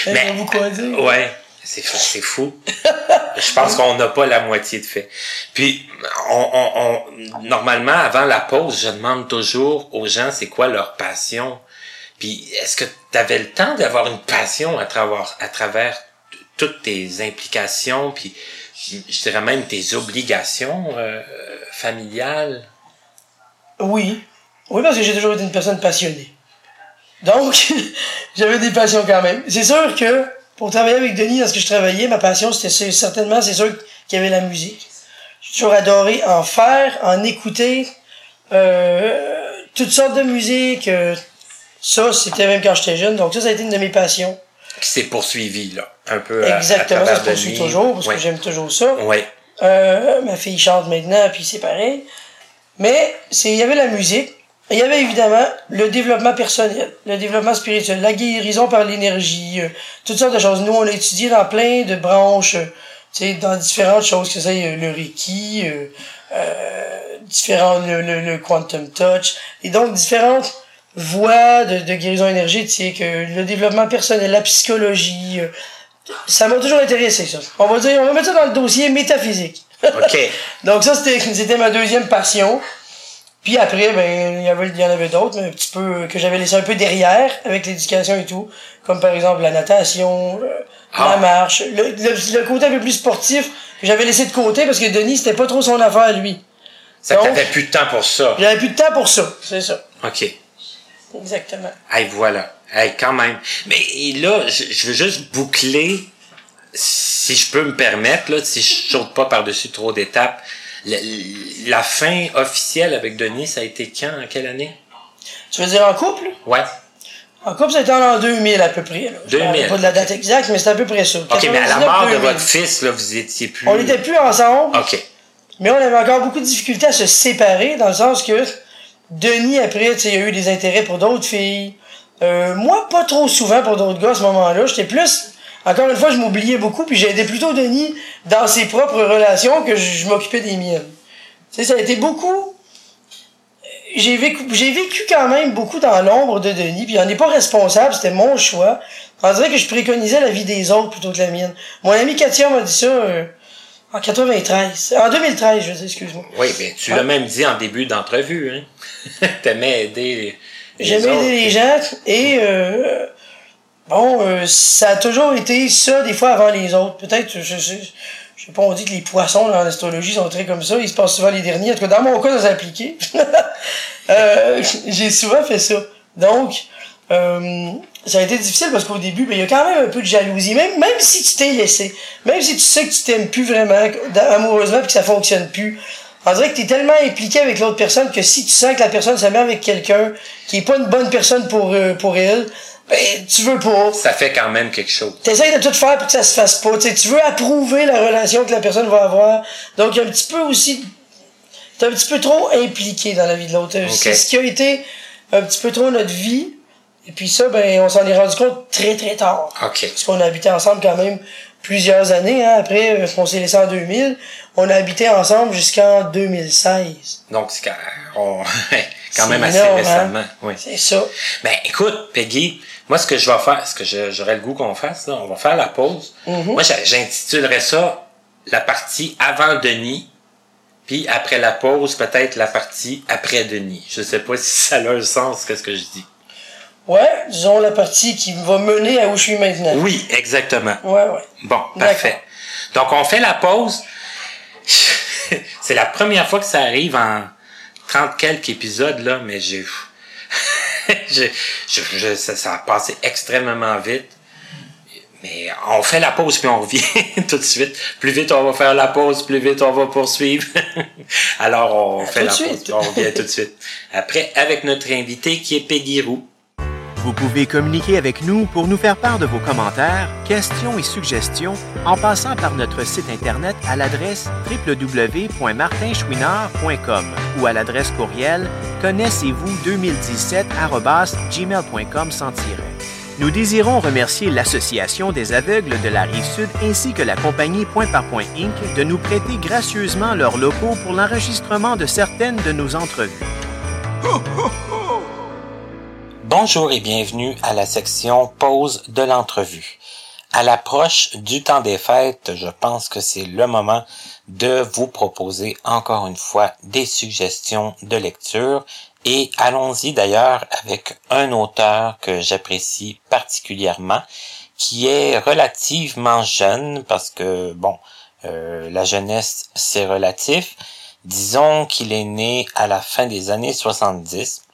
[SPEAKER 1] Mais-
[SPEAKER 2] beaucoup à dire?
[SPEAKER 1] Ouais, c'est fou. Je pense qu'on n'a pas la moitié de fait. Puis, on, on, on- normalement, avant la pause, je demande toujours aux gens c'est quoi leur passion? Puis, est-ce que tu avais le temps d'avoir une passion à travers, à travers toutes tes implications, puis je dirais même tes obligations euh, familiales?
[SPEAKER 2] Oui. Oui, parce que j'ai toujours été une personne passionnée. Donc, <laughs> j'avais des passions quand même. C'est sûr que pour travailler avec Denis dans ce que je travaillais, ma passion, c'était certainement, c'est sûr qu'il y avait la musique. J'ai toujours adoré en faire, en écouter, euh, toutes sortes de musique. euh, ça, c'était même quand j'étais jeune. Donc ça, ça a été une de mes passions.
[SPEAKER 1] Qui s'est poursuivi, là, un peu
[SPEAKER 2] Exactement,
[SPEAKER 1] à
[SPEAKER 2] ça se poursuit
[SPEAKER 1] Denis.
[SPEAKER 2] toujours, parce que j'aime toujours ça.
[SPEAKER 1] Ouais.
[SPEAKER 2] Euh, ma fille chante maintenant, puis c'est pareil. Mais il y avait la musique. Il y avait évidemment le développement personnel, le développement spirituel, la guérison par l'énergie, euh, toutes sortes de choses. Nous, on a étudié dans plein de branches, euh, tu sais, dans différentes choses, que c'est le Reiki, euh, euh, différents, le, le, le, Quantum Touch, et donc différentes voies de, de guérison énergétique, le développement personnel, la psychologie. ça m'a toujours intéressé, ça. On va dire, on va mettre ça dans le dossier métaphysique.
[SPEAKER 1] OK. <laughs>
[SPEAKER 2] donc ça, c'était, c'était ma deuxième passion. Puis après, ben, il y avait, il y en avait d'autres, mais un petit peu, que j'avais laissé un peu derrière, avec l'éducation et tout. Comme par exemple la natation, euh, la
[SPEAKER 1] Ah.
[SPEAKER 2] marche, le, le, le côté un peu plus sportif, que j'avais laissé de côté parce que Denis, c'était pas trop son affaire, lui.
[SPEAKER 1] Ça
[SPEAKER 2] Donc-
[SPEAKER 1] t'avais plus de temps pour ça.
[SPEAKER 2] J'avais plus de temps pour ça, c'est ça.
[SPEAKER 1] OK.
[SPEAKER 2] Exactement.
[SPEAKER 1] Hey, voilà. Hey, quand même. Mais là, je, je veux juste boucler, si je peux me permettre, là, si je saute pas par-dessus trop d'étapes. La, la fin officielle avec Denis, ça a été quand? En quelle année?
[SPEAKER 2] Tu veux dire en couple?
[SPEAKER 1] Ouais.
[SPEAKER 2] En couple, c'était en l'an 2000 à peu près. Là. Je me
[SPEAKER 1] 2000,
[SPEAKER 2] rappelle pas de la date exacte, mais c'est à peu près ça.
[SPEAKER 1] OK, mais à la
[SPEAKER 2] 99,
[SPEAKER 1] mort de
[SPEAKER 2] 2000.
[SPEAKER 1] votre fils, là, vous étiez plus...
[SPEAKER 2] On n'était plus ensemble.
[SPEAKER 1] OK.
[SPEAKER 2] Mais on avait encore beaucoup de difficultés à se séparer, dans le sens que Denis, après, tu sais, il y a eu des intérêts pour d'autres filles. Euh, moi, pas trop souvent pour d'autres gars à ce moment-là. J'étais plus. Encore une fois, je m'oubliais beaucoup, puis j'aidais plutôt Denis dans ses propres relations que je, je m'occupais des miennes. Tu sais, ça a été beaucoup. J'ai vécu, j'ai vécu quand même beaucoup dans l'ombre de Denis, puis il en est pas responsable, c'était mon choix. On dirait que je préconisais la vie des autres plutôt que la mienne. Mon ami Katia m'a dit ça euh, en 93. En 2013, je veux dire, excuse-moi.
[SPEAKER 1] Oui, ben, tu l'as même dit en début d'entrevue, hein. <laughs> T'aimais aider les
[SPEAKER 2] J'aimais aider les gens et euh, bon, euh, ça a toujours été ça des fois avant les autres. Peut-être, je, je, je sais pas, on dit que les poissons dans l'astrologie sont très comme ça, ils se passent souvent les derniers. En tout cas, dans mon cas, ça s'est appliqué. <laughs> euh, j'ai souvent fait ça. Donc, euh, ça a été difficile parce qu'au début, ben, il y a quand même un peu de jalousie. Même, même si tu t'es laissé, même si tu sais que tu t'aimes plus vraiment amoureusement et que ça fonctionne plus, on dirait que tu es tellement impliqué avec l'autre personne que si tu sens que la personne se met avec quelqu'un qui est pas une bonne personne pour, euh, pour elle, ben, tu veux pas.
[SPEAKER 1] Ça fait quand même quelque chose.
[SPEAKER 2] T'essayes de tout faire pour que ça se fasse pas. Tu veux approuver la relation que la personne va avoir. Donc, il y a un petit peu aussi. T'es un petit peu trop impliqué dans la vie de l'autre. C'est ce qui a été un petit peu trop notre vie. Et puis ça, ben, on s'en est rendu compte très très tard.
[SPEAKER 1] OK.
[SPEAKER 2] Parce qu'on a habité ensemble quand même plusieurs années. Hein. Après, euh, on s'est laissé en 2000. On a habité ensemble jusqu'en 2016.
[SPEAKER 1] Donc, c'est quand, on- <laughs> quand même assez
[SPEAKER 2] hein?
[SPEAKER 1] récemment. Oui.
[SPEAKER 2] C'est ça.
[SPEAKER 1] Ben, écoute, Peggy, moi, ce que je vais faire, ce que j'aurais le goût qu'on fasse, là, on va faire la pause.
[SPEAKER 2] Mhm.
[SPEAKER 1] Moi, j'intitulerais ça la partie avant Denis, puis après la pause, peut-être la partie après Denis. Je sais pas <laughs> si ça a un sens, qu'est-ce que je dis.
[SPEAKER 2] Ouais, disons la partie qui va mener à où je suis maintenant.
[SPEAKER 1] Oui, exactement.
[SPEAKER 2] Ouais, ouais.
[SPEAKER 1] Bon, parfait. Donc, on fait la pause. <laughs> C'est la première fois que ça arrive en 30 quelques épisodes, là, mais j'ai... <laughs> je- je- je- ça, ça a passé extrêmement vite. Mais on fait la pause puis on revient <laughs> tout de suite. Plus vite on va faire la pause, plus vite on va poursuivre. <laughs> Alors on fait
[SPEAKER 2] tout
[SPEAKER 1] la pause, on revient tout de suite. Après, avec notre invité qui est Peggy Roux.
[SPEAKER 3] Vous pouvez communiquer avec nous pour nous faire part de vos commentaires, questions et suggestions en passant par notre site Internet à l'adresse www.martinchouinard.com ou à l'adresse courriel connaissez-vous 2017-gmail.com sans tiret. Nous désirons remercier l'Association des aveugles de la Rive-Sud ainsi que la compagnie Point par Point Inc. de nous prêter gracieusement leurs locaux pour l'enregistrement de certaines de nos entrevues. <laughs>
[SPEAKER 1] Bonjour et bienvenue à la section pause de l'entrevue. À l'approche du temps des fêtes, je pense que c'est le moment de vous proposer encore une fois des suggestions de lecture et allons-y d'ailleurs avec un auteur que j'apprécie particulièrement qui est relativement jeune parce que bon, euh, la jeunesse c'est relatif. Disons qu'il est né à la fin des années 70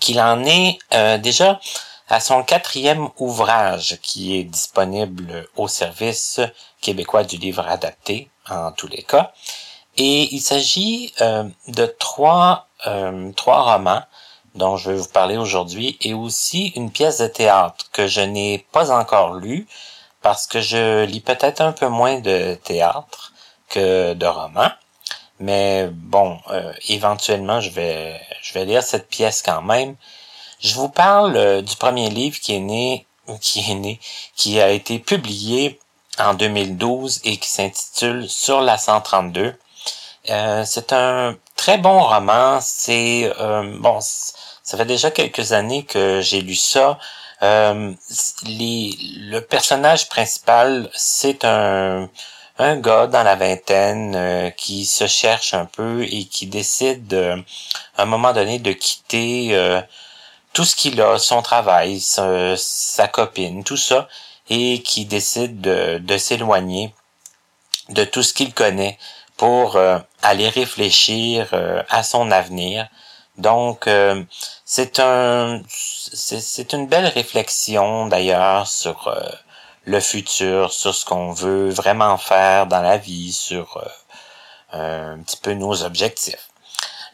[SPEAKER 1] qu'il en est euh, déjà à son quatrième ouvrage qui est disponible au service québécois du livre adapté en tous les cas. Et il s'agit euh, de trois, euh, trois romans dont je vais vous parler aujourd'hui et aussi une pièce de théâtre que je n'ai pas encore lue parce que je lis peut-être un peu moins de théâtre que de romans. Mais bon, euh, éventuellement, je vais, je vais lire cette pièce quand même. Je vous parle euh, du premier livre qui est né, qui est né, qui a été publié en 2012 et qui s'intitule Sur la 132. Euh, c'est un très bon roman. C'est bon, ça fait déjà quelques années que j'ai lu ça. le personnage principal, c'est un un gars dans la vingtaine euh, qui se cherche un peu et qui décide à un moment donné de quitter euh, tout ce qu'il a, son travail, sa, copine, tout ça, et qui décide de, s'éloigner de tout ce qu'il connaît pour euh, aller réfléchir à son avenir. Donc, c'est un, c'est une belle réflexion d'ailleurs sur le futur, sur ce qu'on veut vraiment faire dans la vie, sur euh, un petit peu nos objectifs.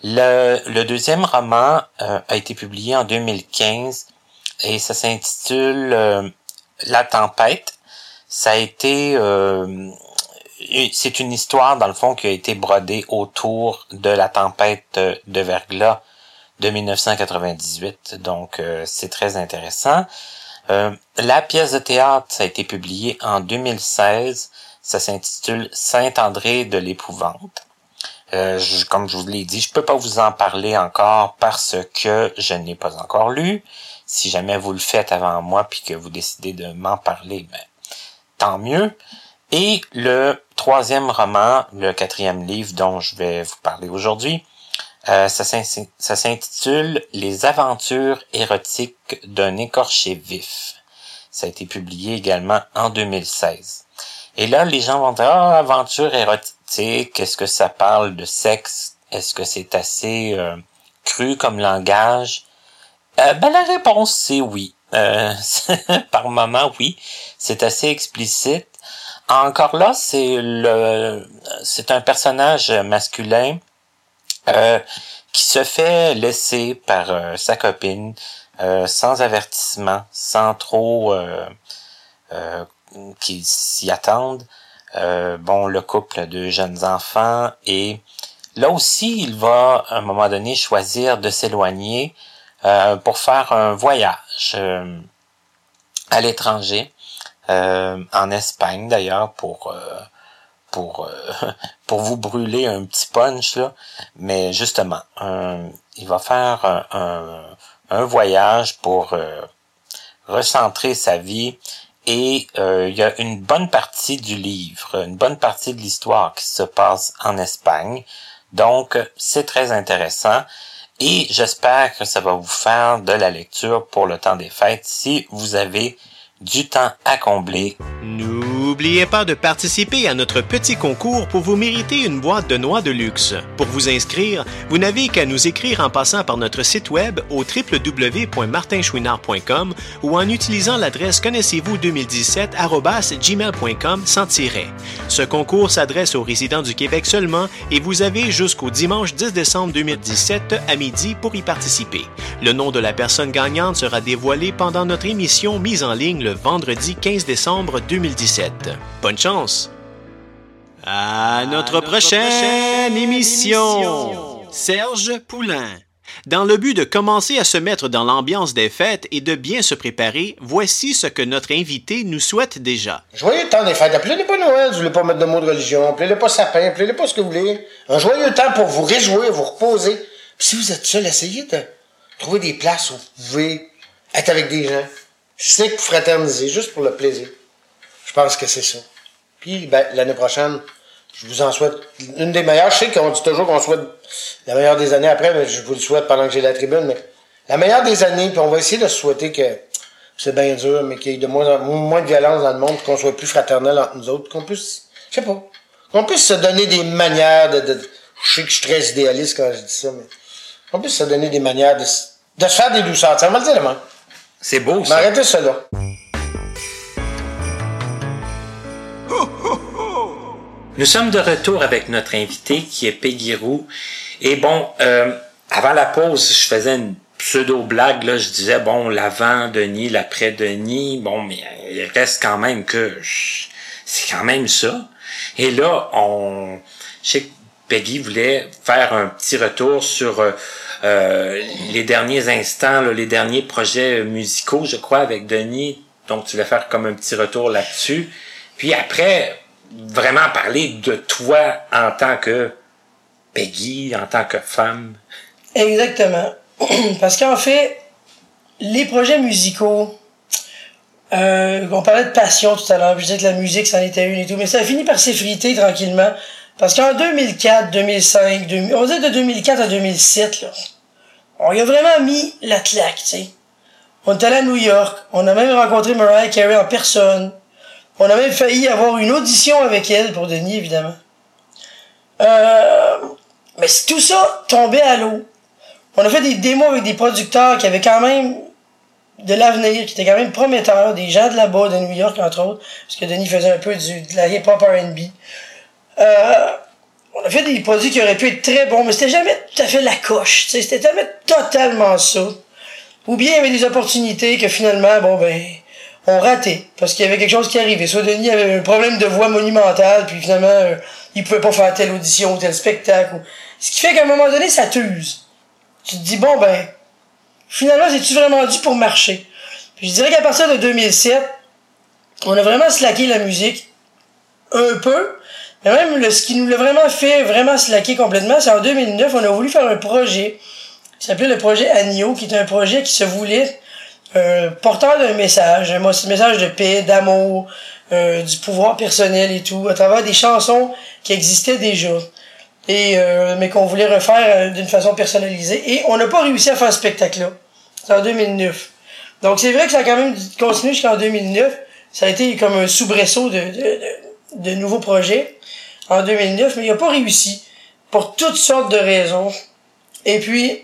[SPEAKER 1] Le, deuxième roman euh, a été publié en 2015 et ça s'intitule euh, La tempête. Ça a été c'est une histoire dans le fond qui a été brodée autour de la tempête de verglas de 1998. Donc c'est très intéressant. Euh, la pièce de théâtre, ça a été publié en 2016. Ça s'intitule Saint-André de l'épouvante. Euh, comme je vous l'ai dit, je peux pas vous en parler encore parce que je n'ai pas encore lu. Si jamais vous le faites avant moi puis que vous décidez de m'en parler, ben, tant mieux. Et le troisième roman, le quatrième livre dont je vais vous parler aujourd'hui, euh, ça s'intitule Les aventures érotiques d'un écorché vif. Ça a été publié également en 2016. Et là, les gens vont dire, ah, aventure érotique, est-ce que ça parle de sexe? Est-ce que c'est assez euh, cru comme langage? Euh, ben, la réponse, c'est oui. <laughs> par moment, oui. C'est assez explicite. Encore là, c'est le, c'est un personnage masculin euh, qui se fait laisser par euh, sa copine euh, sans avertissement, sans trop qu'ils s'y attendent. bon, le couple de jeunes enfants et là aussi, il va à un moment donné choisir de s'éloigner pour faire un voyage à l'étranger, en Espagne d'ailleurs, pour pour euh, <laughs> pour vous brûler un petit punch là, mais justement, il va faire un, un, voyage pour euh, recentrer sa vie. Et euh, il y a une bonne partie du livre, une bonne partie de l'histoire qui se passe en Espagne. Donc, c'est très intéressant. Et j'espère que ça va vous faire de la lecture pour le temps des fêtes si vous avez du temps à combler.
[SPEAKER 3] N'oubliez pas de participer à notre petit concours pour vous mériter une boîte de noix de luxe. Pour vous inscrire, vous n'avez qu'à nous écrire en passant par notre site web au www.martinchouinard.com ou en utilisant l'adresse connaissez-vous 2017 gmail.com sans tiret. Ce concours s'adresse aux résidents du Québec seulement et vous avez jusqu'au dimanche 10 décembre 2017 à midi pour y participer. Le nom de la personne gagnante sera dévoilé pendant notre émission mise en ligne le vendredi 15 décembre 2017. Bonne chance! À notre, prochaine, émission. Serge Poulain. Dans le but de commencer à se mettre dans l'ambiance des fêtes et de bien se préparer, voici ce que notre invité nous souhaite déjà.
[SPEAKER 4] Joyeux temps des fêtes. Appelez-les pas Noël, je voulais pas mettre de mots de religion. Appelez-les pas sapin, appelez-les pas ce que vous voulez. Un joyeux temps pour vous réjouir, vous reposer. Puis si vous êtes seul, essayez de trouver des places où vous pouvez être avec des gens. Que vous fraterniser, juste pour le plaisir. Je pense que c'est ça. Puis, ben, l'année prochaine, je vous en souhaite une des meilleures. Je sais qu'on dit toujours qu'on souhaite la meilleure des années après, mais je vous le souhaite pendant que j'ai la tribune. Mais la meilleure des années, puis on va essayer de souhaiter que c'est bien dur, mais qu'il y ait de moins, moins de violence dans le monde, qu'on soit plus fraternel entre nous autres, qu'on puisse, je sais pas, qu'on puisse se donner des manières de, de, je sais que je suis très idéaliste quand je dis ça, mais qu'on puisse se donner des manières de, de se faire des douceurs. Ça va le dire demain.
[SPEAKER 1] C'est beau, ça.
[SPEAKER 4] Mais arrêtez cela.
[SPEAKER 1] Nous sommes de retour avec notre invité qui est Peggy Roux. Et bon, euh, avant la pause, je faisais une pseudo-blague, là, je disais, bon, l'avant-Denis, l'après-Denis, bon, mais il reste quand même que c'est quand même ça. Et là, on, je sais Peggy voulait faire un petit retour sur euh, euh, les derniers instants, les derniers projets musicaux, je crois, avec Denis. Donc, tu voulais faire comme un petit retour là-dessus. Puis après, vraiment parler de toi en tant que Peggy, en tant que femme.
[SPEAKER 2] Exactement. <clears throat> Parce qu'en fait, les projets musicaux, euh, on parlait de passion tout à l'heure, je disais que la musique, c'en était une et tout, mais ça a fini par s'effriter tranquillement. Parce qu'en 2004, 2005, 2000, on va de 2004 à 2007, là, on y a vraiment mis la claque, tu sais. On est allé à New York, on a même rencontré Mariah Carey en personne. On a même failli avoir une audition avec elle pour Denis, évidemment. Euh, mais tout ça tombait à l'eau. On a fait des démos avec des producteurs qui avaient quand même de l'avenir, qui étaient quand même prometteurs, des gens de là-bas, de New York, entre autres, parce que Denis faisait un peu du, de la hip-hop R&B. Euh, on a fait des produits qui auraient pu être très bons, mais c'était jamais tout à fait la coche, c'était jamais totalement ça. Ou bien il y avait des opportunités que finalement, bon ben, on ratait, parce qu'il y avait quelque chose qui arrivait. Soit Denis avait un problème de voix monumentale, puis finalement, euh, il pouvait pas faire telle audition ou tel spectacle. Ce qui fait qu'à un moment donné, ça t'use. Tu te dis, bon ben, finalement, c'est-tu vraiment dû pour marcher? Puis je dirais qu'à partir de 2007, on a vraiment slacké la musique. Un peu. Mais même le, ce qui nous l'a vraiment fait vraiment slacker complètement, c'est en 2009, on a voulu faire un projet qui s'appelait le projet Agneau, qui est un projet qui se voulait euh, porteur d'un message, un message de paix, d'amour, euh, du pouvoir personnel et tout, à travers des chansons qui existaient déjà. Et, euh, mais qu'on voulait refaire euh, d'une façon personnalisée. Et on n'a pas réussi à faire ce spectacle-là. C'est en 2009. Donc c'est vrai que ça a quand même continué jusqu'en 2009. Ça a été comme un soubresaut de, de, de, de nouveaux projets en 2009, mais il n'a pas réussi pour toutes sortes de raisons. Et puis,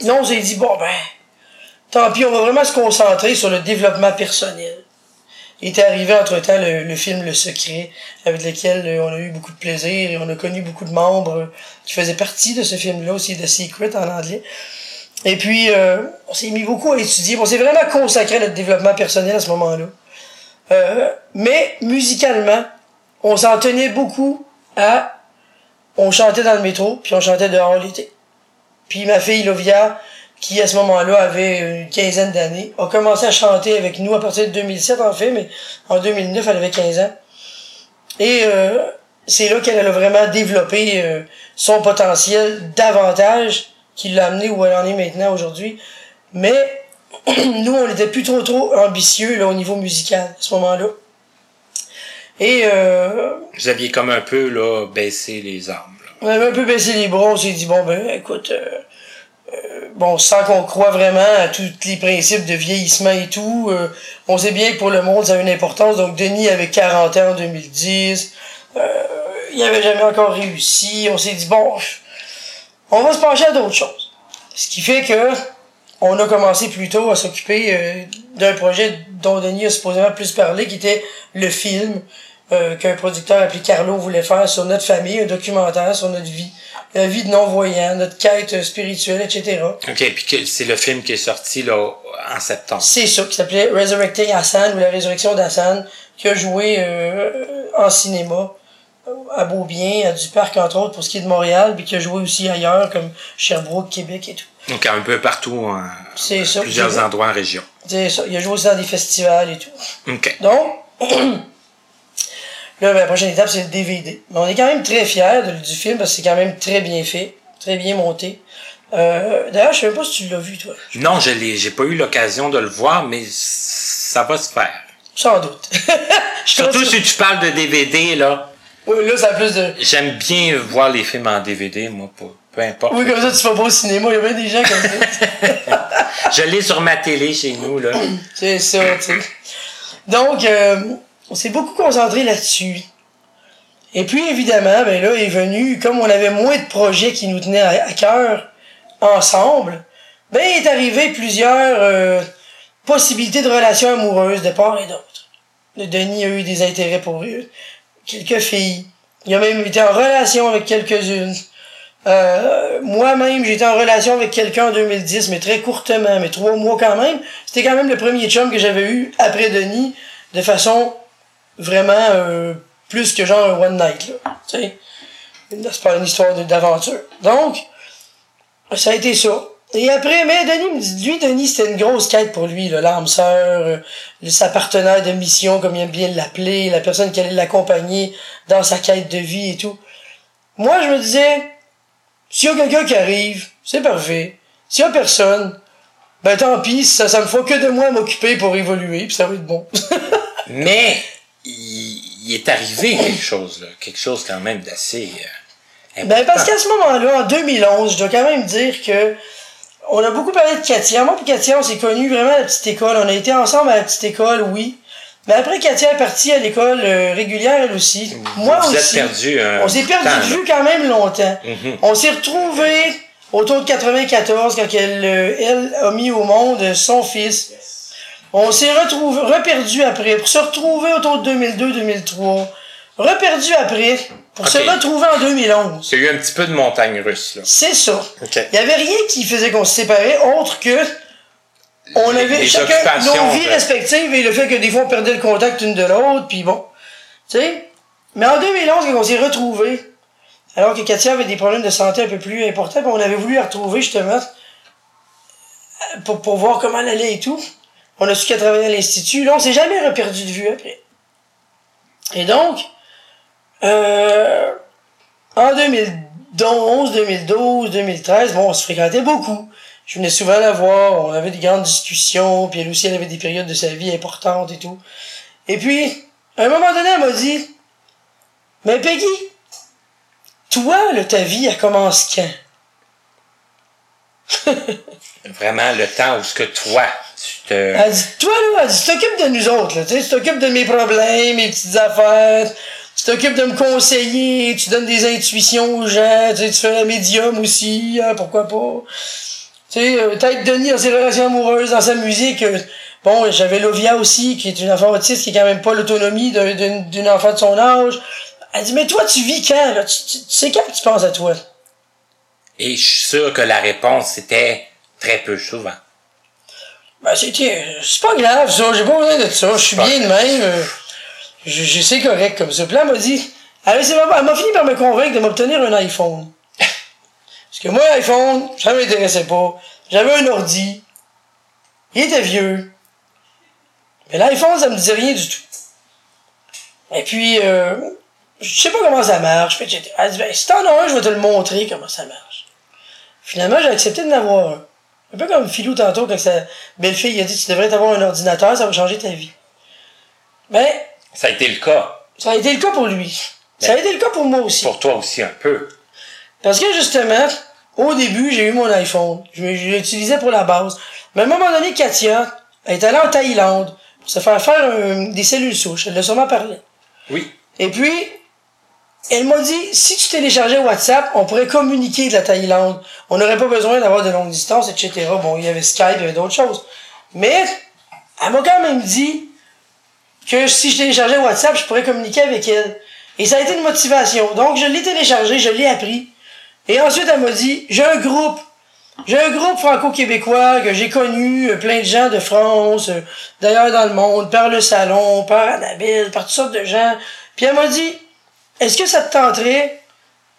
[SPEAKER 2] là, on s'est dit, bon, ben, tant pis, on va vraiment se concentrer sur le développement personnel. Il était arrivé entre-temps le, le, film Le Secret, avec lequel euh, on a eu beaucoup de plaisir et on a connu beaucoup de membres qui faisaient partie de ce film-là aussi, The Secret en anglais. Et puis, euh, on s'est mis beaucoup à étudier. On s'est vraiment consacré à notre développement personnel à ce moment-là. Euh, mais musicalement, on s'en tenait beaucoup à... On chantait dans le métro, puis on chantait dehors l'été. Puis ma fille Lovia, qui à ce moment-là avait une quinzaine d'années, a commencé à chanter avec nous à partir de 2007 en fait, mais en 2009 elle avait 15 ans. Et euh, c'est là qu'elle a vraiment développé euh, son potentiel davantage qui l'a amené où elle en est maintenant aujourd'hui. Mais <clears throat> nous, on était plus trop trop ambitieux là, au niveau musical à ce moment-là. Et euh,
[SPEAKER 1] Vous aviez comme un peu là baissé les armes. Là.
[SPEAKER 2] On avait un peu baissé les bras, on s'est dit bon ben écoute euh, euh, bon, sans qu'on croit vraiment à tous les principes de vieillissement et tout, euh, on sait bien que pour le monde, ça a une importance. Donc, Denis avait 40 ans en 2010. Euh, il avait jamais encore réussi. On s'est dit, bon, on va se pencher à d'autres choses. Ce qui fait que on a commencé plutôt à s'occuper euh, d'un projet dont Denis a supposément plus parlé, qui était le film euh, qu'un producteur appelé Carlo voulait faire sur notre famille, un documentaire sur notre vie la vie de non-voyants, notre quête spirituelle, etc.
[SPEAKER 1] OK, puis c'est le film qui est sorti là, en septembre.
[SPEAKER 2] C'est ça, qui s'appelait Resurrecting Hassan, ou La Résurrection d'Hassan, qui a joué euh, en cinéma à Beaubien, à Duparc, entre autres, pour ce qui est de Montréal, puis qui a joué aussi ailleurs, comme Sherbrooke, Québec et tout.
[SPEAKER 1] Donc, un peu partout, en
[SPEAKER 2] ça,
[SPEAKER 1] plusieurs endroits en région.
[SPEAKER 2] C'est ça. Il a joué aussi dans des festivals et tout.
[SPEAKER 1] OK.
[SPEAKER 2] Donc, <clears throat> Là, ben, la prochaine étape, c'est le DVD. Mais on est quand même très fiers de, du film parce que c'est quand même très bien fait, très bien monté. Euh, D'ailleurs, je sais même pas si tu l'as vu, toi.
[SPEAKER 1] Non, je l'ai, j'ai pas eu l'occasion de le voir, mais ça va se faire.
[SPEAKER 2] Sans doute. <laughs>
[SPEAKER 1] Surtout si tu parles de DVD, là.
[SPEAKER 2] Oui, là, ça a plus de.
[SPEAKER 1] J'aime bien voir les films en DVD, moi, peu, peu importe.
[SPEAKER 2] Oui, comme ça, tu vas pas au cinéma, il y a bien des gens comme ça. <laughs>
[SPEAKER 1] je l'ai sur ma télé chez nous, là. <clears throat>
[SPEAKER 2] c'est ça, tu sais. Donc, euh, on s'est beaucoup concentré là-dessus. Et puis, évidemment, ben là est venu, comme on avait moins de projets qui nous tenaient à, à cœur ensemble, ben il est arrivé plusieurs euh, possibilités de relations amoureuses de part et d'autre. Denis a eu des intérêts pour eux, quelques filles. Il a même été en relation avec quelques-unes. Euh, Moi-même, j'étais en relation avec quelqu'un en 2010, mais très courtement, mais trois mois quand même. C'était quand même le premier chum que j'avais eu après Denis, de façon vraiment euh, plus que genre un one night tu sais C'est pas une histoire d'aventure. Donc, ça a été ça. Et après, mais Denis lui, Denis, c'était une grosse quête pour lui, l'âme sœur, euh, sa partenaire de mission, comme il aime bien l'appeler, la personne qui allait l'accompagner dans sa quête de vie et tout. Moi, je me disais, s'il y a quelqu'un qui arrive, c'est parfait. S'il y a personne, ben tant pis, ça, ça me faut que de moi m'occuper pour évoluer, puis ça va être bon. <laughs>
[SPEAKER 1] Mais il, il est arrivé quelque chose, là. Quelque chose quand même d'assez. euh,
[SPEAKER 2] Ben, parce qu'à ce moment-là, en 2011, je dois quand même dire que on a beaucoup parlé de Katia. Moi et Katia, on s'est connus vraiment à la petite école. On a été ensemble à la petite école, oui. Mais après, Katia est partie à l'école euh, régulière, elle aussi. Moi
[SPEAKER 1] vous
[SPEAKER 2] aussi.
[SPEAKER 1] êtes perdu un
[SPEAKER 2] On s'est perdu
[SPEAKER 1] temps,
[SPEAKER 2] de vue quand même longtemps.
[SPEAKER 1] Mhm.
[SPEAKER 2] On s'est retrouvés autour de 94 quand elle, euh, elle a mis au monde son fils. On s'est retrouvé, reperdu après, pour se retrouver autour de 2002-2003. Reperdu après, pour se retrouver en 2011.
[SPEAKER 1] Il y a eu un petit peu de montagne russe, là.
[SPEAKER 2] C'est ça. Il n'y avait rien qui faisait qu'on se séparait autre que on
[SPEAKER 1] Les-
[SPEAKER 2] avait
[SPEAKER 1] les
[SPEAKER 2] chacun nos vies respectives et le fait que des fois on perdait le contact une de l'autre, puis bon. Tu sais? Mais en 2011, quand on s'est retrouvés, alors que Katia avait des problèmes de santé un peu plus importants, on avait voulu la retrouver justement euh, pour, pour voir comment elle allait et tout. On a su qu'elle travaillait à l'Institut. Là, on s'est jamais reperdu de vue après. Et donc, euh, en 2011, 2012, 2013, bon, on se fréquentait beaucoup. Je venais souvent la voir, on avait des grandes discussions, puis elle aussi, elle avait des périodes de sa vie importantes et tout. Et puis, à un moment donné, elle m'a dit, mais Peggy, toi, là, ta vie, elle commence quand? <laughs>
[SPEAKER 1] Vraiment le temps où ce que toi, tu te.
[SPEAKER 2] Elle dit, toi, là, elle dit, tu t'occupes de nous autres, là, tu sais, tu t'occupes de mes problèmes, mes petites affaires, tu t'occupes de me conseiller, tu donnes des intuitions aux gens, tu sais, tu fais la médium aussi, hein, pourquoi pas. Tu sais, euh, peut-être Denis dans ses relations amoureuses, dans sa musique, euh, bon, j'avais Lovia aussi, qui est une enfant autiste, qui est quand même pas l'autonomie d'un- d'une enfant de son âge. Elle dit, mais toi, tu vis quand, là? Tu, tu, tu sais quand que tu penses à toi?
[SPEAKER 1] Et je suis sûr que la réponse était très peu souvent.
[SPEAKER 2] Ben, c'était, euh, c'est pas grave, ça, j'ai pas besoin de ça, je suis bien de même, je, je sais correct comme ça. Puis là, elle m'a dit, elle m'a fini par me convaincre de m'obtenir un iPhone. Parce que moi, l'iPhone, ça m'intéressait pas. J'avais un ordi, il était vieux. Mais l'iPhone, ça me disait rien du tout. Et puis, euh, je sais pas comment ça marche. J'étais- elle dit, ben, si t'en as un, je vais te le montrer comment ça marche. Finalement, j'ai accepté de l'avoir un. Un peu comme Philou tantôt, quand sa belle-fille a dit Tu devrais avoir un ordinateur, ça va changer ta vie. Ben,
[SPEAKER 1] Ça a été le cas
[SPEAKER 2] ça a été le cas pour lui. Ça a été le cas pour moi aussi.
[SPEAKER 1] pour toi aussi un peu.
[SPEAKER 2] Parce que justement, au début, j'ai eu mon iPhone. Je, je l'utilisais pour la base. Mais à un moment donné, Katia, elle est allée en Thaïlande pour se faire faire un- des cellules souches. Elle l'a sûrement parlé.
[SPEAKER 1] Oui.
[SPEAKER 2] Et puis, elle m'a dit, si tu téléchargeais WhatsApp, on pourrait communiquer de la Thaïlande. On n'aurait pas besoin d'avoir de longues distances, etc. Bon, il y avait Skype, il y avait d'autres choses. Mais, elle m'a quand même dit que si je téléchargeais WhatsApp, je pourrais communiquer avec elle. Et ça a été une motivation. Donc, je l'ai téléchargé, je l'ai appris. Et ensuite, elle m'a dit, j'ai un groupe. J'ai un groupe franco-québécois que j'ai connu, plein de gens de France, euh, d'ailleurs dans le monde, par le salon, par Annabelle, par toutes sortes de gens. Puis elle m'a dit, est-ce que ça te tenterait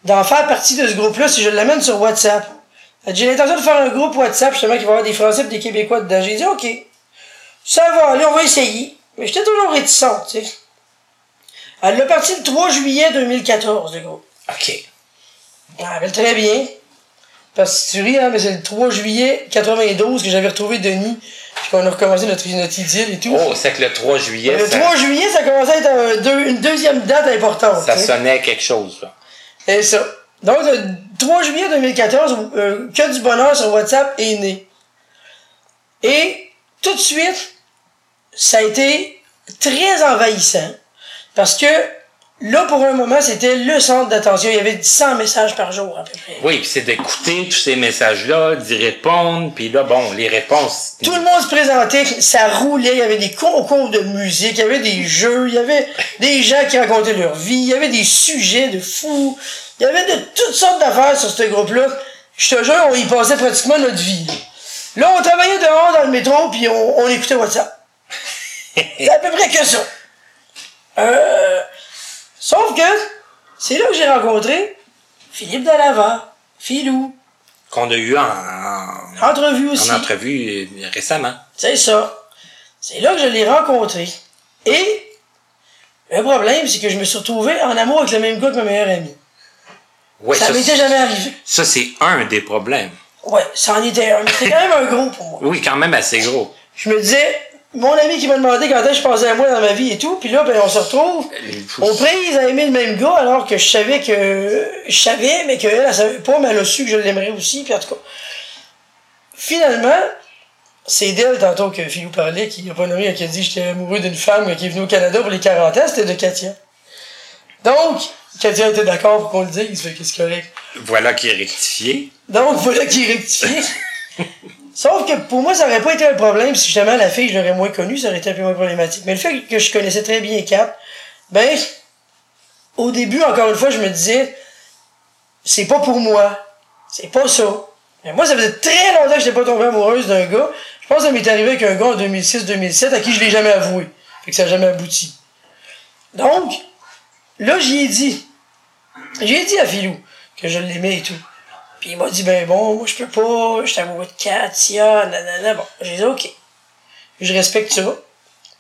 [SPEAKER 2] d'en faire partie de ce groupe-là si je l'amène sur WhatsApp? Elle dit, J'ai l'intention de faire un groupe WhatsApp, justement, qui va avoir des Français et des Québécois dedans. J'ai dit, OK. Ça va aller, on va essayer. Mais j'étais toujours réticente, tu sais. Elle l'a parti le 3 juillet 2014, le groupe.
[SPEAKER 1] OK.
[SPEAKER 2] Je me rappelle très bien. Parce que tu ris, hein, mais c'est le 3 juillet 92 que j'avais retrouvé Denis, puis qu'on a recommencé notre, notre idylle et tout.
[SPEAKER 1] Oh, c'est que le 3 juillet,
[SPEAKER 2] le
[SPEAKER 1] ça,
[SPEAKER 2] 3 juillet, ça commençait à être un deux- une deuxième date importante.
[SPEAKER 1] ça sonnait quelque chose. Là.
[SPEAKER 2] Et ça. Donc, le 3 juillet 2014, euh, que du bonheur sur WhatsApp est né. Et tout de suite, ça a été très envahissant. Parce que là, pour un moment, c'était le centre d'attention. Il y avait 100 messages par jour, à peu près.
[SPEAKER 1] Oui, puis c'est d'écouter tous ces messages-là, d'y répondre, puis là, bon, les réponses.
[SPEAKER 2] Tout le monde se présentait, ça roulait, il y avait des concours de musique, il y avait des jeux, il y avait des gens qui racontaient leur vie, il y avait des sujets de fous, il y avait de toutes sortes d'affaires sur ce groupe-là. Je te jure, on y passait pratiquement notre vie. Là, on travaillait dehors dans le métro, puis on, on écoutait WhatsApp. <laughs> C'est à peu près que ça. Euh, sauf que, c'est là que j'ai rencontré Philippe Dalava, Philou,
[SPEAKER 1] Qu'on a eu en, en,
[SPEAKER 2] entrevue aussi.
[SPEAKER 1] en entrevue euh, récemment.
[SPEAKER 2] C'est ça. C'est là que je l'ai rencontré. Et le problème, c'est que je me suis retrouvé en amour avec le même gars que ma meilleure amie.
[SPEAKER 1] Ouais,
[SPEAKER 2] ça m'était jamais arrivé.
[SPEAKER 1] Ça, c'est un des problèmes.
[SPEAKER 2] Ouais, ça en était un. Mais c'était quand même un gros pour moi.
[SPEAKER 1] Oui, quand même assez gros.
[SPEAKER 2] Je me disais, mon ami qui m'a demandé quand est-ce que je passais à moi dans ma vie et tout, puis là, ben, on se retrouve. On prise à aimer le même gars alors que je savais que. Je savais, mais qu'elle, elle savait pas, mais elle a su que je l'aimerais aussi, puis en tout cas. Finalement, c'est d'elle tantôt que Philou parlait, qui a pas nommé, qui a dit j'étais amoureux d'une femme qui est venue au Canada pour les 40 ans, c'était de Katia. Donc, Katia était d'accord pour qu'on le dise, fait que c'est correct.
[SPEAKER 1] Voilà qui est rectifié.
[SPEAKER 2] Donc, voilà qui est rectifié. <laughs> Sauf que pour moi, ça aurait pas été un problème si justement la fille, je l'aurais moins connue, ça aurait été un peu moins problématique. Mais le fait que je connaissais très bien Cap, ben, au début, encore une fois, je me disais, c'est pas pour moi. C'est pas ça. Mais moi, ça faisait très longtemps que j'étais pas tombée amoureuse d'un gars. Je pense que ça m'est arrivé avec un gars en 2006-2007 à qui je l'ai jamais avoué. Fait que ça n'a jamais abouti. Donc, là, j'y ai dit. J'ai dit à Philou que je l'aimais et tout. Puis il m'a dit, ben bon, moi je peux pas, je suis amoureux de Katia, nanana. Bon, j'ai dit, ok. Je respecte ça.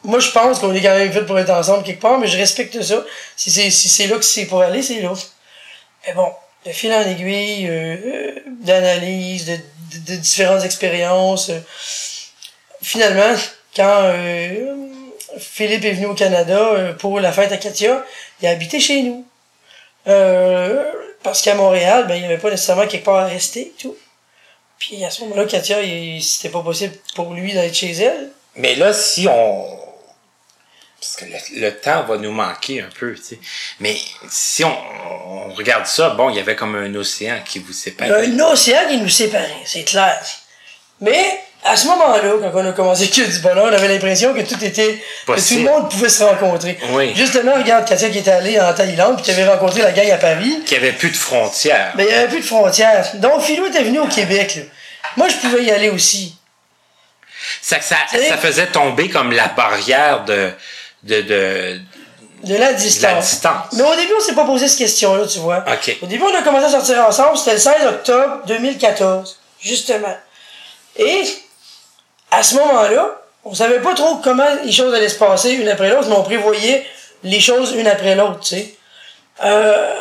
[SPEAKER 2] Moi, je pense qu'on est quand même fait pour être ensemble quelque part, mais je respecte ça. Si c'est si c'est là que c'est pour aller, c'est là. Mais bon, de fil en aiguille, euh, euh, d'analyse, de, de, différentes expériences. euh, finalement, quand euh, Philippe est venu au Canada euh, pour la fête à Katia, il a habité chez nous. Euh, parce qu'à Montréal, ben, il n'y avait pas nécessairement quelque part à rester et tout. Puis à ce moment-là, Katia, c'était pas possible pour lui d'être chez elle.
[SPEAKER 1] Mais là, si on. Parce que le, le temps va nous manquer un peu, tu sais. Mais si on, on regarde ça, bon, il y avait comme un océan qui vous
[SPEAKER 2] Il y a
[SPEAKER 1] séparait.
[SPEAKER 2] un océan qui nous séparait, c'est clair. Mais à ce moment-là, quand on a commencé que du bonheur, on avait l'impression que tout était. que tout le monde pouvait se rencontrer.
[SPEAKER 1] Oui.
[SPEAKER 2] Justement, regarde Katia qui était allée en Thaïlande, puis qui avait rencontré la gang à Paris.
[SPEAKER 1] Qu'il n'y avait plus de frontières.
[SPEAKER 2] Mais il n'y avait plus de frontières. Donc Philou était venu au Québec. là. Moi, je pouvais y aller aussi.
[SPEAKER 1] Ça, ça, ça faisait tomber comme la barrière de, de, de,
[SPEAKER 2] De la distance.
[SPEAKER 1] la distance.
[SPEAKER 2] Mais au début, on s'est pas posé cette question-là, tu vois.
[SPEAKER 1] OK.
[SPEAKER 2] Au début, on a commencé à sortir ensemble, c'était le 16 octobre 2014, justement. Et, à ce moment-là, on savait pas trop comment les choses allaient se passer une après l'autre, mais on prévoyait les choses une après l'autre, tu sais. Euh,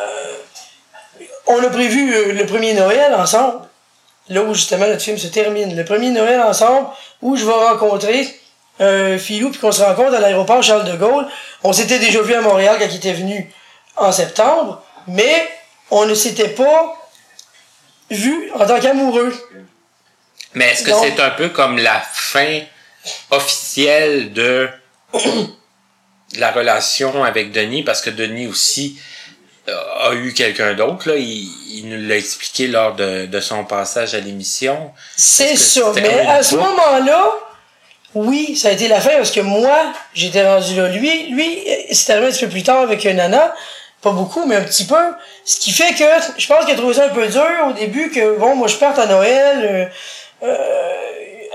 [SPEAKER 2] on a prévu euh, le premier Noël ensemble, là où justement notre film se termine. Le premier Noël ensemble, où je vais rencontrer euh, Philou, puis qu'on se rencontre à l'aéroport Charles de Gaulle. On s'était déjà vu à Montréal quand il était venu en septembre, mais on ne s'était pas vu en tant qu'amoureux.
[SPEAKER 1] Mais est-ce que c'est un peu comme la fin officielle de <clears throat> la relation avec Denis? Parce que Denis aussi euh, a eu quelqu'un d'autre. là. Il, il nous l'a expliqué lors de, de son passage à l'émission.
[SPEAKER 2] C'est
[SPEAKER 1] c'était
[SPEAKER 2] Mais à ce moment-là, oui, ça a été la fin parce que moi, j'étais rendu là. Lui, lui, c'est arrivé un petit peu plus tard avec Nana. Pas beaucoup, mais un petit peu. Ce qui fait que je pense qu'il a trouvé ça un peu dur au début que, bon, moi, je parte à Noël euh, euh,